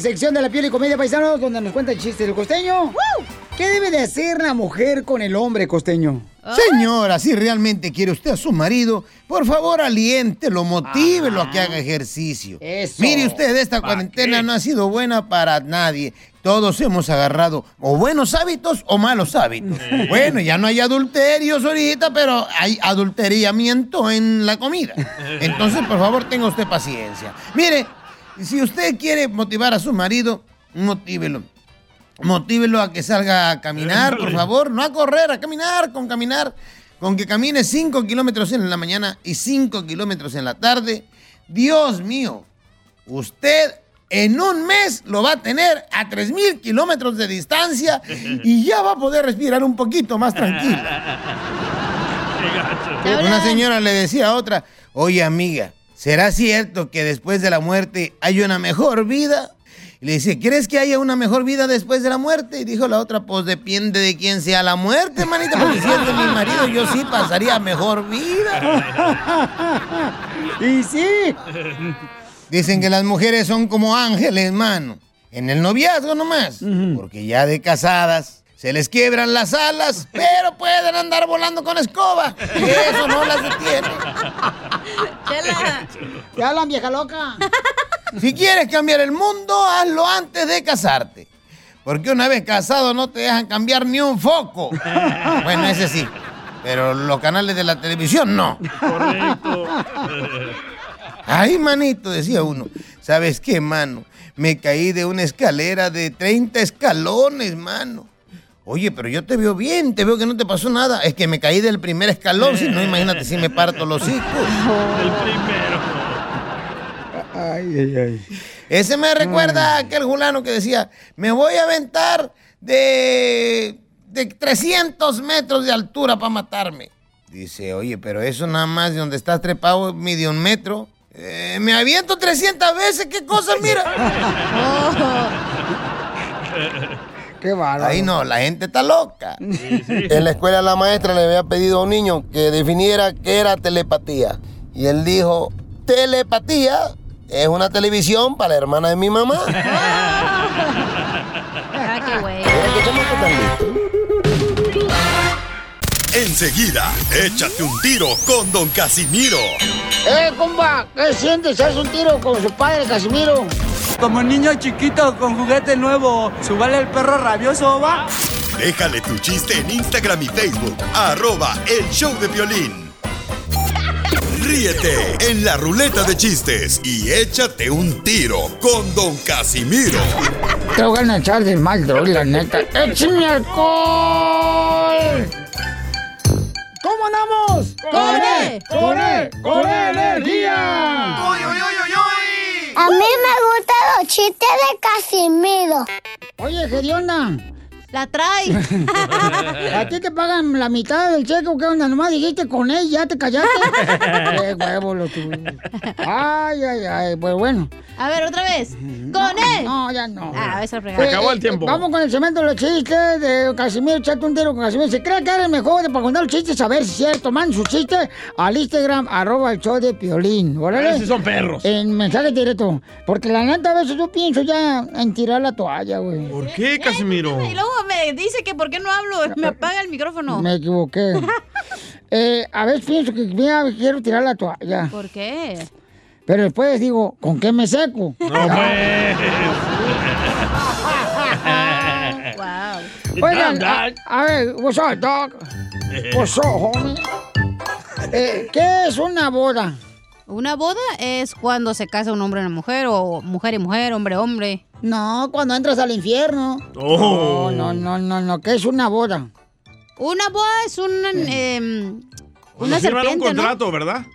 Sección de la piel y comedia paisanos, donde nos cuenta el chiste del costeño. ¿Qué debe de hacer la mujer con el hombre costeño? Señora, si realmente quiere usted a su marido, por favor aliéntelo, motívelo a que haga ejercicio. Eso. Mire usted, esta cuarentena no ha sido buena para nadie. Todos hemos agarrado o buenos hábitos o malos hábitos. Bueno, ya no hay adulterios ahorita, pero hay adulteriamiento en la comida. Entonces, por favor, tenga usted paciencia. Mire, si usted quiere motivar a su marido, motívelo. Motívelo a que salga a caminar, por favor. No a correr, a caminar, con caminar. Con que camine 5 kilómetros en la mañana y 5 kilómetros en la tarde. Dios mío, usted en un mes lo va a tener a 3 mil kilómetros de distancia y ya va a poder respirar un poquito más tranquila. Una señora le decía a otra, oye amiga, ¿será cierto que después de la muerte hay una mejor vida? Y le dice, ¿crees que haya una mejor vida después de la muerte? Y dijo la otra, pues depende de quién sea la muerte, manita, porque si es de mi marido, yo sí pasaría mejor vida. y sí. Dicen que las mujeres son como ángeles, mano. En el noviazgo nomás. Porque ya de casadas se les quiebran las alas, pero pueden andar volando con escoba. Y eso no las detiene. Te hablan, vieja loca. Si quieres cambiar el mundo, hazlo antes de casarte. Porque una vez casado no te dejan cambiar ni un foco. Bueno, ese sí. Pero los canales de la televisión no. Correcto. Ay, manito, decía uno. ¿Sabes qué, mano? Me caí de una escalera de 30 escalones, mano. Oye, pero yo te veo bien, te veo que no te pasó nada. Es que me caí del primer escalón, si no, imagínate si me parto los hijos. El primero. Ay, ay, ay. Ese me recuerda a aquel fulano que decía, me voy a aventar de, de 300 metros de altura para matarme. Dice, oye, pero eso nada más de donde estás trepado mide un metro. Eh, me aviento 300 veces, ¿qué cosa, mira? Qué bárbaro. Ahí no, la gente está loca. En la escuela la maestra le había pedido a un niño que definiera qué era telepatía. Y él dijo, telepatía es una televisión para la hermana de mi mamá. Ah, qué güey. Enseguida, échate un tiro con Don Casimiro. ¡Eh, compa! ¿Qué sientes? ¿Haz un tiro con su padre, Casimiro? Como niño chiquito con juguete nuevo, ¿subale el perro rabioso, va? Déjale tu chiste en Instagram y Facebook, arroba el show de violín. Ríete en la ruleta de chistes y échate un tiro con Don Casimiro. Te voy a echar de mal, droga, la neta. ¡Échame alcohol! ¿Cómo andamos? ¡Con E! ¡Con E! ¡Con energía! A mí me gustan los chistes de Casimiro. Oye, Gedionda. La trae. ¿A ti te pagan la mitad del cheque o qué onda? Nomás dijiste con él, ya te callaste. qué huevo lo tuyo. Ay, ay, ay. Pues bueno. A ver, otra vez. ¡Con él! No, ya no. Ah, esa Eh, fregada. eh, Vamos con el cemento de los chistes de Casimiro. Echate un tiro con Casimiro. Se cree que eres el mejor de para contar los chistes. A ver si es cierto. Manden sus chistes al Instagram, arroba el show de Piolín. ¿Órale? Esos son perros. En mensaje directo. Porque la neta, a veces yo pienso ya en tirar la toalla, güey. ¿Por qué, Casimiro? Y luego me dice que por qué no hablo, me apaga el micrófono. Me equivoqué. Eh, a veces pienso que mira, quiero tirar la toalla. ¿Por qué? Pero después digo, ¿con qué me seco? No, pues. wow. Oigan, a, a ver, what's up, dog? What's up, homie? Eh, ¿Qué es una boda? Una boda es cuando se casa un hombre y una mujer, o mujer y mujer, hombre hombre. No, cuando entras al infierno. Oh. No, no, no, no, no, ¿qué es una boda? Una boda es un, Cuando una firman un serpiente, ¿no? contrato, ¿verdad?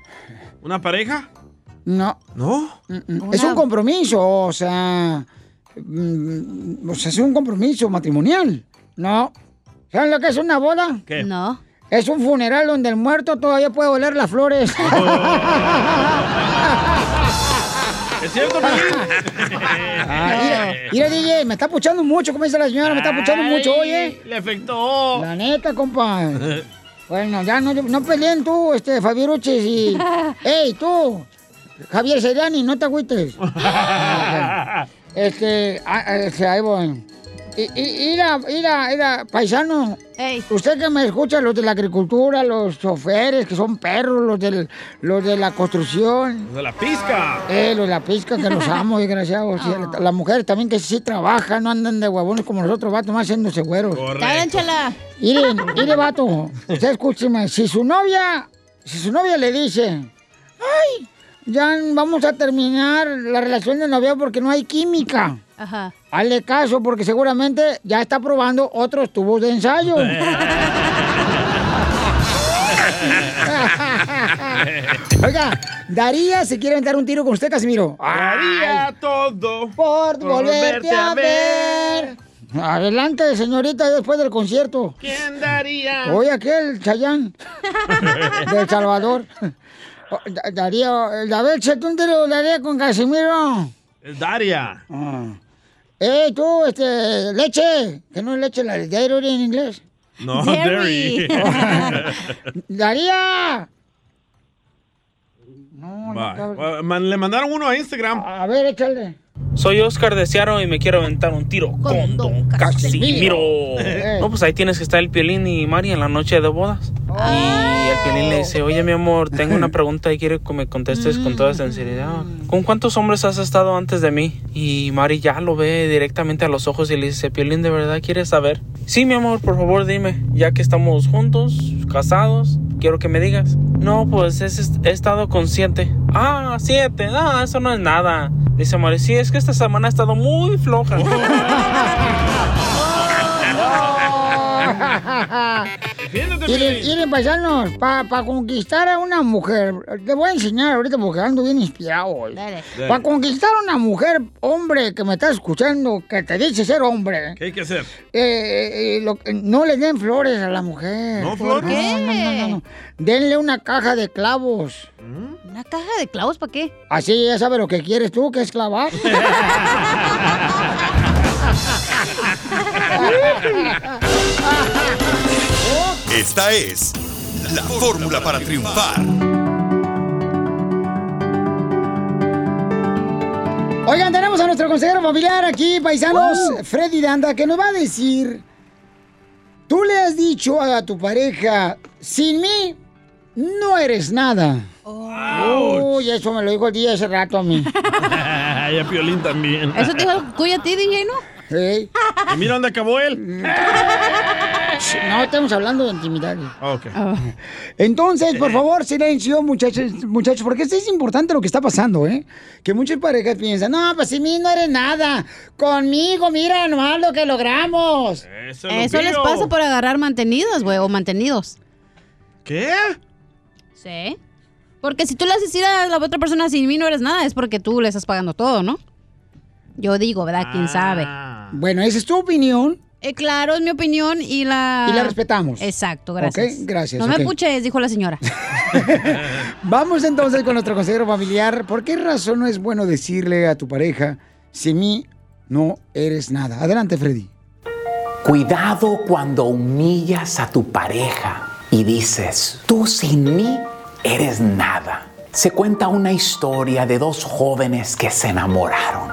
¿Una pareja? No. ¿No? Es un compromiso, o sea, mm, o sea, es un compromiso matrimonial. No. ¿Saben lo que es una boda? ¿Qué? No. Es un funeral donde el muerto todavía puede oler las flores. ¿Es cierto? Ah, mira, mira, DJ, me está puchando mucho, como dice la señora, me está puchando mucho, oye. Le afectó. La neta, compa. Bueno, ya no, no peleen tú, este, Fabieruchis y... ¡Ey, tú! Javier Seriani, no te agüites. este, ah, este, ahí voy. Mira, mira, mira, paisano. Usted que me escucha, los de la agricultura, los choferes, que son perros, los, del, los de la construcción. De la pizca. Eh, los de la pizca, que los amo, desgraciados. La- Las mujeres también que sí trabajan, no andan de huevones como nosotros, vatos, más haciéndose güeros. Cállenchela. Miren, mire, vato, usted escúcheme, si su novia, si su novia le dice, ay, ya vamos a terminar la relación de novia porque no hay química. Ajá. Hazle caso porque seguramente ya está probando otros tubos de ensayo. Oiga, Daría se quiere aventar un tiro con usted, Casimiro. Daría todo por volverte a ver. Adelante, señorita, después del concierto. ¿Quién daría? Oye, aquel Chayán de El Salvador. Oh, Da- Darío, David, échate un tiro, Daría con Casimiro. Es Daria. Eh, tú, este, leche, que no es leche, la de dairy en inglés. No, Dairy. Daría. Va, man- Le mandaron uno a Instagram. A ver, échale. Soy Oscar de Seattle y me quiero aventar un tiro con Don Casimiro. Eh. No, pues ahí tienes que estar el Piolín y Mari en la noche de bodas. Y el Piolín le dice, oye mi amor, tengo una pregunta y quiero que me contestes con toda sinceridad. ¿Con cuántos hombres has estado antes de mí? Y Mari ya lo ve directamente a los ojos y le dice, Piolín, ¿de verdad quieres saber? Sí, mi amor, por favor dime, ya que estamos juntos, casados, quiero que me digas. No, pues es- he estado consciente. Ah, siete, ah, eso no es nada. Dice Mari, sí, es que esta semana ha estado muy floja. Miren, miren, paisanos, para conquistar a una mujer, te voy a enseñar ahorita porque ando bien inspirado hoy. Para conquistar a una mujer, hombre, que me estás escuchando, que te dice ser hombre, ¿Qué hay que hacer? eh, eh, lo- no le den flores a la mujer. ¿No flores? No, no, no, no, no. Denle una caja de clavos. ¿Una caja de clavos para qué? Así ya sabe lo que quieres tú, que es clavar. Esta es la fórmula para triunfar. Oigan, tenemos a nuestro consejero familiar aquí, paisanos, Freddy Danda, que nos va a decir, tú le has dicho a tu pareja, sin mí no eres nada. Uy, eso me lo dijo el día hace rato a mí. y a Piolín también. Eso te dijo a ti, DJ, ¿no? Sí. Y mira dónde acabó él. No, estamos hablando de intimidad. Ok. Entonces, por favor, silencio, muchachos, muchachos, porque esto es importante lo que está pasando, ¿eh? Que muchas parejas piensan, no, pues sin mí no eres nada. Conmigo, mira nomás lo que logramos. Eso, Eso les pasa por agarrar mantenidos, güey, o mantenidos. ¿Qué? Sí. Porque si tú le haces decir a la otra persona sin mí no eres nada, es porque tú le estás pagando todo, ¿no? Yo digo, ¿verdad? ¿Quién sabe? Bueno, esa es tu opinión. Eh, claro, es mi opinión y la... Y la respetamos. Exacto, gracias. Ok, gracias, No me puches, dijo la señora. Vamos entonces con nuestro consejero familiar. ¿Por qué razón no es bueno decirle a tu pareja, sin mí no eres nada? Adelante, Freddy. Cuidado cuando humillas a tu pareja y dices, tú sin mí eres nada. Se cuenta una historia de dos jóvenes que se enamoraron.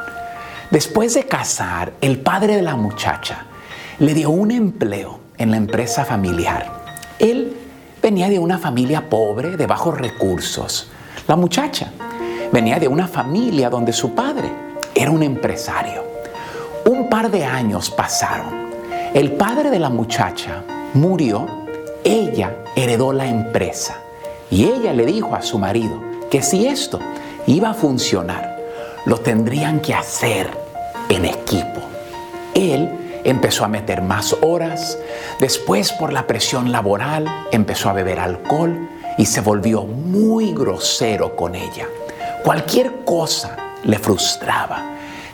Después de casar, el padre de la muchacha le dio un empleo en la empresa familiar. Él venía de una familia pobre, de bajos recursos. La muchacha venía de una familia donde su padre era un empresario. Un par de años pasaron. El padre de la muchacha murió, ella heredó la empresa y ella le dijo a su marido que si esto iba a funcionar, lo tendrían que hacer en equipo. Él empezó a meter más horas, después por la presión laboral empezó a beber alcohol y se volvió muy grosero con ella. Cualquier cosa le frustraba.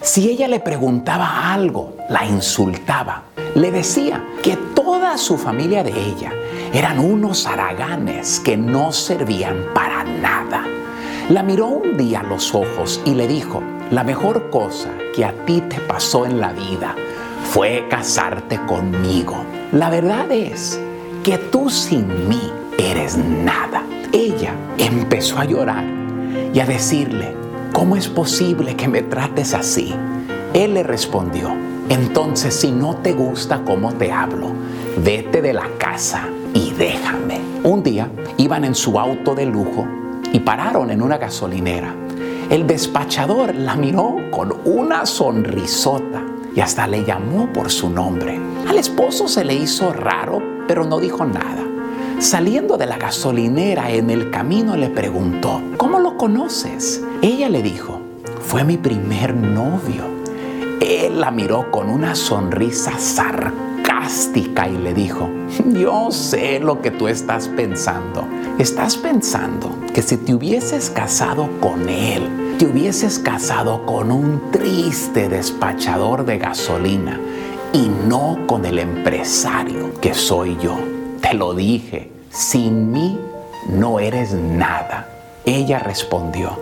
Si ella le preguntaba algo, la insultaba. Le decía que toda su familia de ella eran unos haraganes que no servían para nada. La miró un día a los ojos y le dijo, la mejor cosa que a ti te pasó en la vida fue casarte conmigo. La verdad es que tú sin mí eres nada. Ella empezó a llorar y a decirle, ¿cómo es posible que me trates así? Él le respondió, entonces si no te gusta cómo te hablo, vete de la casa déjame. Un día iban en su auto de lujo y pararon en una gasolinera. El despachador la miró con una sonrisota y hasta le llamó por su nombre. Al esposo se le hizo raro, pero no dijo nada. Saliendo de la gasolinera en el camino le preguntó, ¿cómo lo conoces? Ella le dijo, fue mi primer novio. Él la miró con una sonrisa sarcástica y le dijo, yo sé lo que tú estás pensando. Estás pensando que si te hubieses casado con él, te hubieses casado con un triste despachador de gasolina y no con el empresario que soy yo. Te lo dije, sin mí no eres nada. Ella respondió,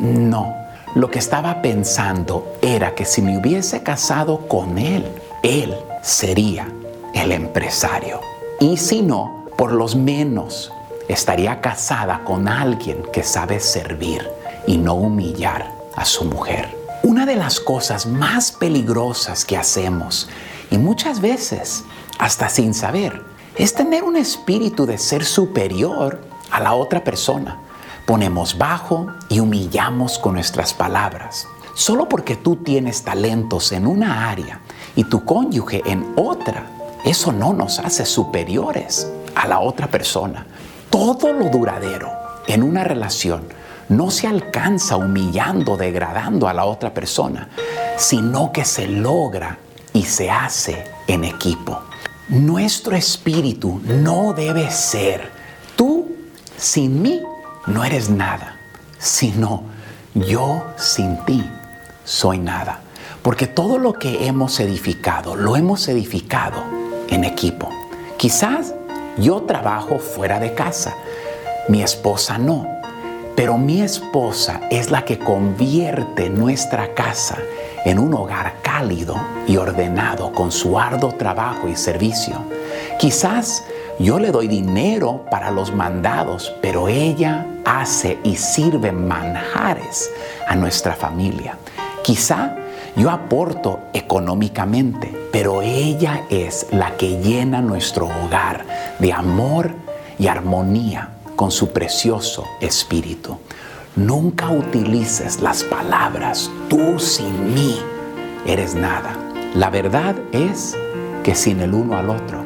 no, lo que estaba pensando era que si me hubiese casado con él, él sería el empresario. Y si no, por los menos estaría casada con alguien que sabe servir y no humillar a su mujer. Una de las cosas más peligrosas que hacemos, y muchas veces hasta sin saber, es tener un espíritu de ser superior a la otra persona. Ponemos bajo y humillamos con nuestras palabras. Solo porque tú tienes talentos en una área y tu cónyuge en otra, eso no nos hace superiores a la otra persona. Todo lo duradero en una relación no se alcanza humillando, degradando a la otra persona, sino que se logra y se hace en equipo. Nuestro espíritu no debe ser, tú sin mí no eres nada, sino yo sin ti soy nada. Porque todo lo que hemos edificado, lo hemos edificado en equipo. Quizás yo trabajo fuera de casa, mi esposa no, pero mi esposa es la que convierte nuestra casa en un hogar cálido y ordenado con su arduo trabajo y servicio. Quizás yo le doy dinero para los mandados, pero ella hace y sirve manjares a nuestra familia. Quizá yo aporto económicamente, pero ella es la que llena nuestro hogar de amor y armonía con su precioso espíritu. Nunca utilices las palabras tú sin mí eres nada. La verdad es que sin el uno al otro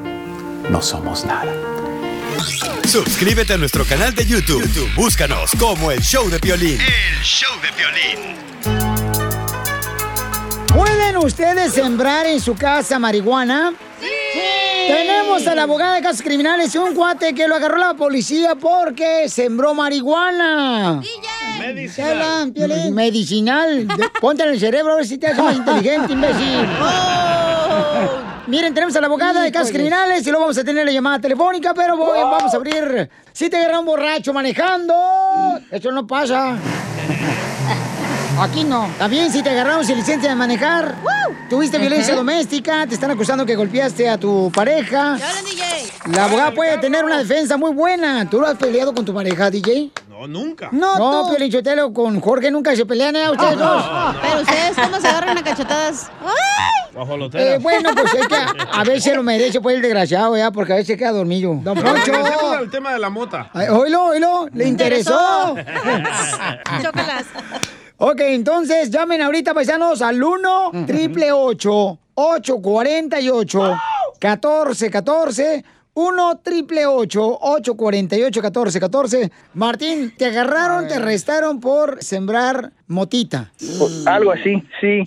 no somos nada. Suscríbete a nuestro canal de YouTube. YouTube, Búscanos como el show de violín. El show de violín. ¿Pueden ustedes sembrar en su casa marihuana? ¡Sí! Tenemos a la abogada de casos criminales y un cuate que lo agarró la policía porque sembró marihuana. Medicinal. Piolín. Medicinal. De- Ponte en el cerebro a ver si te hace más inteligente, imbécil. Miren, tenemos a la abogada de casos criminales y luego vamos a tener la llamada telefónica, pero voy- vamos a abrir. Si te agarra un borracho manejando, eso no pasa. Aquí no. También si te agarramos sin licencia de manejar, tuviste violencia doméstica, te están acusando que golpeaste a tu pareja. La abogada puede tener una defensa muy buena. ¿Tú lo has peleado con tu pareja, DJ? No, nunca. No, no, Sotelo, con Jorge nunca se pelean, ¿eh? Ustedes dos. Pero ustedes, ¿cómo se agarran a cachetadas? Eh, bueno, pues es que a, a veces lo merece, pues, el desgraciado, ya, porque a veces queda dormido. Don Poncho. Al tema de la mota. Ay, Oílo, oílo, le interesó. Chócalas. Ok, entonces llamen ahorita, paisanos, al 1 triple 848 1414 1 triple 848 1414 Martín, te agarraron, te arrestaron por sembrar motita. Pues, Algo así, sí.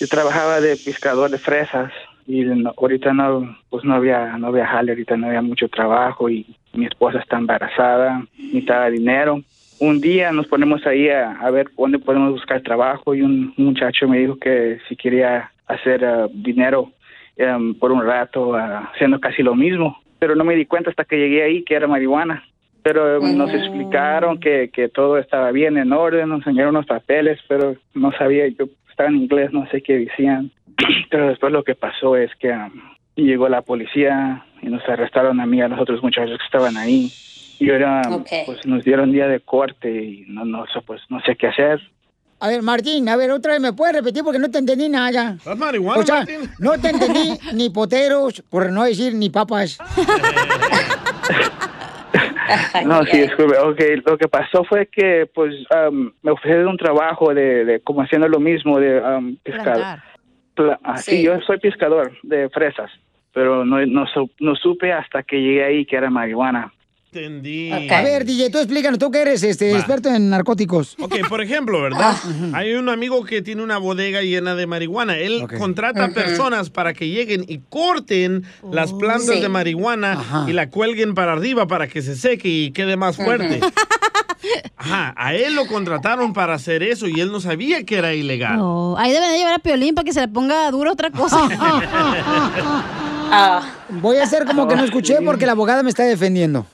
Yo trabajaba de pescador de fresas y no- ahorita no, pues no había, no había jale, ahorita no había mucho trabajo y mi esposa está embarazada, necesitaba dinero. Un día nos ponemos ahí a, a ver dónde podemos buscar trabajo y un, un muchacho me dijo que si quería hacer eh, dinero em, por un rato ah, haciendo casi lo mismo, pero no me di cuenta hasta que llegué ahí que era marihuana. Pero eh, nos explicaron que, que todo estaba bien en orden, nos enseñaron los papeles, pero no sabía, yo estaba en inglés, no sé qué decían. Pero después lo que pasó es que um, llegó la policía y nos arrestaron a mí y a los otros muchachos que estaban ahí. Y ahora pues nos dieron día de corte y no, no sé, pues no sé qué hacer. A ver, Martín, a ver, otra vez me puedes repetir porque no te entendí nada. ¿Estás marihuana, O sea, Martín? no te entendí ni poteros, por no decir ni papas. No, sí, disculpe. Ok, lo que pasó fue que, pues, am, me ofrecieron un trabajo de, de como haciendo lo mismo de am, pescado. Ah, sí. Yo soy pescador de fresas, pero no, no, no supe hasta que llegué ahí que era marihuana. Entendí. A ver, DJ, tú explícanos, tú que eres este, Va. experto en narcóticos. Ok, por ejemplo, ¿verdad? Hay un amigo que tiene una bodega llena de marihuana. Él contrata personas para que lleguen y corten las plantas Sí. de marihuana Ajá. y la cuelguen para arriba para que se seque y quede más fuerte. Ajá, a él lo contrataron para hacer eso y él no sabía que era ilegal. Oh, ahí deben de llevar a Piolín para que se le ponga duro otra cosa. Voy a hacer como que no escuché porque la abogada me está defendiendo.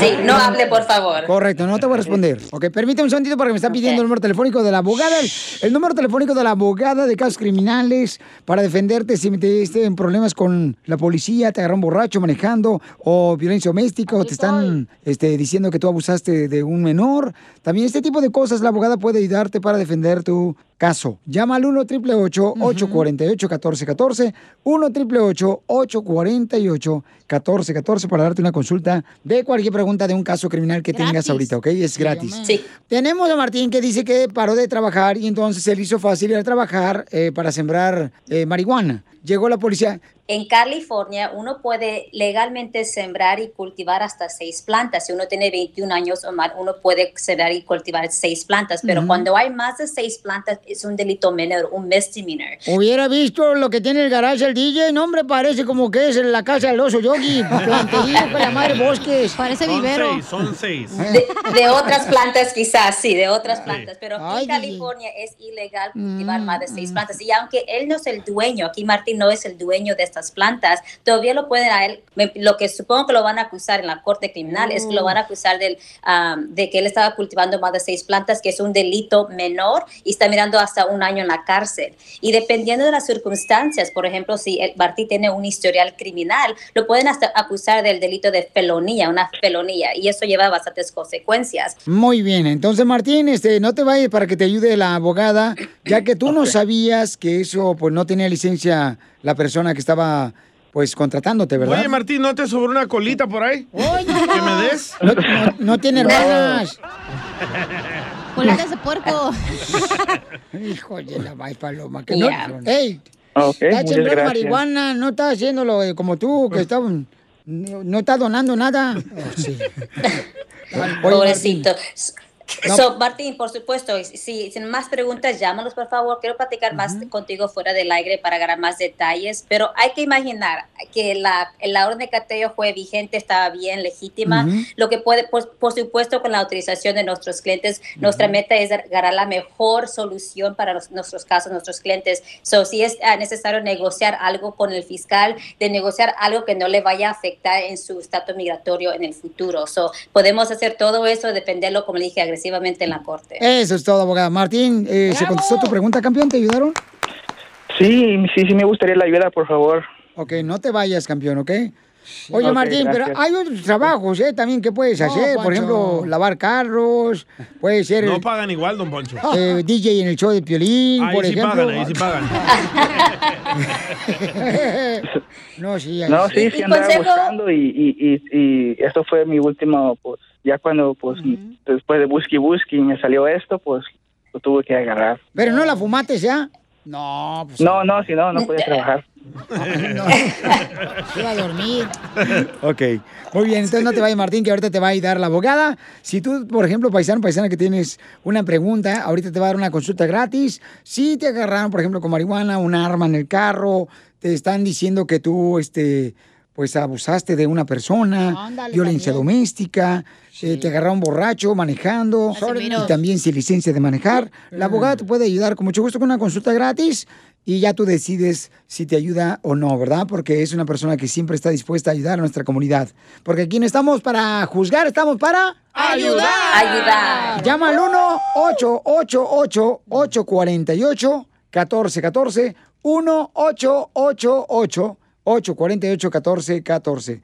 Sí, no hable, por favor. Correcto, no te voy a responder. Ok, permíteme un segundito porque me está pidiendo el número telefónico de la abogada. El, el número telefónico de la abogada de casos criminales para defenderte si te esté en problemas con la policía, te agarraron borracho manejando o violencia doméstica o te están este, diciendo que tú abusaste de un menor. También este tipo de cosas la abogada puede ayudarte para defender tu caso. Llama al 1 888 848 1414 1 888 848 1414 para darte una consulta de cualquier pregunta de un caso criminal que tengas Gratis. ahorita, ¿ok? Es gratis. Sí. Tenemos a Martín que dice que paró de trabajar y entonces se le hizo fácil ir a trabajar eh, para sembrar eh, marihuana. Llegó la policía. En California uno puede legalmente sembrar y cultivar hasta seis plantas. Si uno tiene 21 años o más, uno puede sembrar y cultivar seis plantas. Pero Ujú. cuando hay más de seis plantas es un delito menor, un misdemeanor. Hubiera visto lo que tiene el garage el DJ, no hombre, parece como que es la casa del oso yogi, planterío la madre bosques. Parece Son seis, son seis. De, de otras plantas quizás, sí, de otras plantas, pero en California es ilegal cultivar Mm, más de seis plantas. Y aunque él no es el dueño, aquí Martín no es el dueño de estas plantas, todavía lo pueden a él, lo que supongo que lo van a acusar en la corte criminal es que lo van a acusar del, am, de que él estaba cultivando más de seis plantas, que es un delito menor y está mirando hasta un año en la cárcel. Y dependiendo de las circunstancias, por ejemplo, si el Martín tiene un historial criminal, lo pueden hasta acusar del delito de felonía, una felonía, y eso lleva bastantes consecuencias. Muy bien, entonces Martín, este, no te vayas para que te ayude la abogada, ya que tú no sabías que eso, pues no tenía licencia la persona que estaba, pues, contratándote, ¿verdad? Oye, Martín, ¿no te sobró una colita por ahí? ¿Que me des? No, no- no tiene hermanas. Colitas de puerco. Hijo de la maíz paloma. Que Ya. no, ey, Ok, está muchas sembrando marihuana, no está haciéndolo eh, como tú, que está, no, no está donando nada. Oh, sí. Oye, Pobrecito. No. So, Martín, por supuesto, si sin más preguntas, llámanos por favor. Quiero platicar más contigo fuera del aire para ganar más detalles, pero hay que imaginar que la, la orden de cateo fue vigente, estaba bien, legítima. Ujú. Lo que puede, por, por supuesto, con la autorización de nuestros clientes, nuestra meta es ganar la mejor solución para los- nuestros casos, nuestros clientes. So, si es ah, necesario negociar algo con el fiscal, de negociar algo que no le vaya a afectar en su estatus migratorio en el futuro. So, podemos hacer todo eso, dependerlo, como le dije, agresivamente en la corte. Eso es todo, abogada. Martín, eh, ¿se contestó tu pregunta, campeón? ¿Te ayudaron? Sí, sí, sí me gustaría la ayuda, por favor. Ok, no te vayas, campeón, ¿ok? Oye, Ok, Martín, pero gracias. hay otros trabajos, ¿eh? También que puedes No, hacer. Por Poncho. ejemplo, lavar carros, puede ser No pagan igual, don Poncho. eh, DJ en el show de Piolín, Ahí por sí ejemplo. pagan, ahí sí pagan. no, sí, ahí No, sí. sí, sí andaba buscando y, y, y, y esto fue mi último, pues, ya cuando, pues, después de busque y busque y me salió esto, pues, lo tuve que agarrar. Pero no la fumaste ya. No, pues. No, no, si no, no podía trabajar. Se va a dormir. Ok, muy bien. Entonces no te vayas, Martín, que ahorita te va a ayudar la abogada. Si tú, por ejemplo, paisano, paisana, que tienes una pregunta, ahorita te va a dar una consulta gratis. Si te agarraron, por ejemplo, con marihuana, un arma en el carro, te están diciendo que tú, este, pues abusaste de una persona, Ándale, violencia también. doméstica, eh, te agarraron borracho manejando y también sin licencia de manejar. La abogada te puede ayudar con mucho gusto con una consulta gratis y ya tú decides si te ayuda o no, ¿verdad? Porque es una persona que siempre está dispuesta a ayudar a nuestra comunidad. Porque aquí no estamos para juzgar, estamos para Ayudar. Ayudar. Llama al 1-888-848-1414. 1-888-848-1414.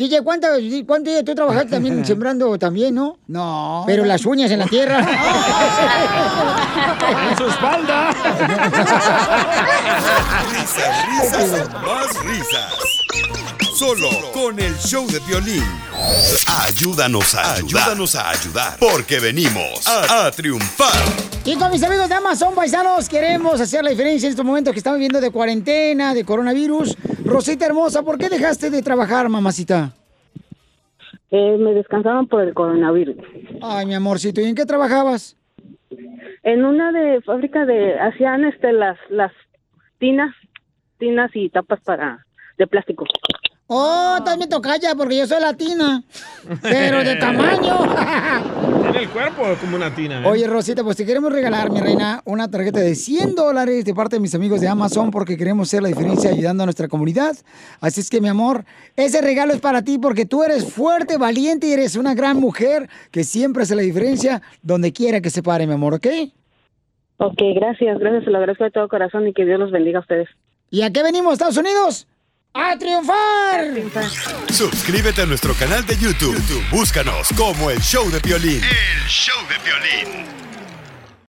DJ, ¿cuánto, cuánto día tú trabajaste también sembrando también, no? No. Pero las uñas en la tierra. En su espalda. Risas, risas, más risas. Solo con el show de violín. Ayúdanos a ayudar. Ayúdanos a ayudar. Porque venimos a, a triunfar. Y con mis amigos de Amazon Paisanos queremos hacer la diferencia en estos momentos que estamos viviendo de cuarentena, de coronavirus. Rosita hermosa, ¿por qué dejaste de trabajar, mamacita? Eh, me descansaban por el coronavirus. Ay, mi amorcito, ¿y en qué trabajabas? En una de fábrica de hacían este las las tinas, tinas y tapas para de plástico. Oh, también me tocaya porque yo soy latina, pero de tamaño. Tiene el cuerpo como una tina. ¿eh? Oye, Rosita, pues te queremos regalar, mi reina, una tarjeta de 100 dólares de parte de mis amigos de Amazon porque queremos hacer la diferencia ayudando a nuestra comunidad. Así es que, mi amor, ese regalo es para ti porque tú eres fuerte, valiente y eres una gran mujer que siempre hace la diferencia donde quiera que se pare, mi amor, ¿ok? Ok, gracias, gracias, se lo agradezco de todo corazón y que Dios los bendiga a ustedes. ¿Y a qué venimos, Estados Unidos? ¡A triunfar! Suscríbete a nuestro canal de YouTube. YouTube, Búscanos como el show de violín. El show de violín.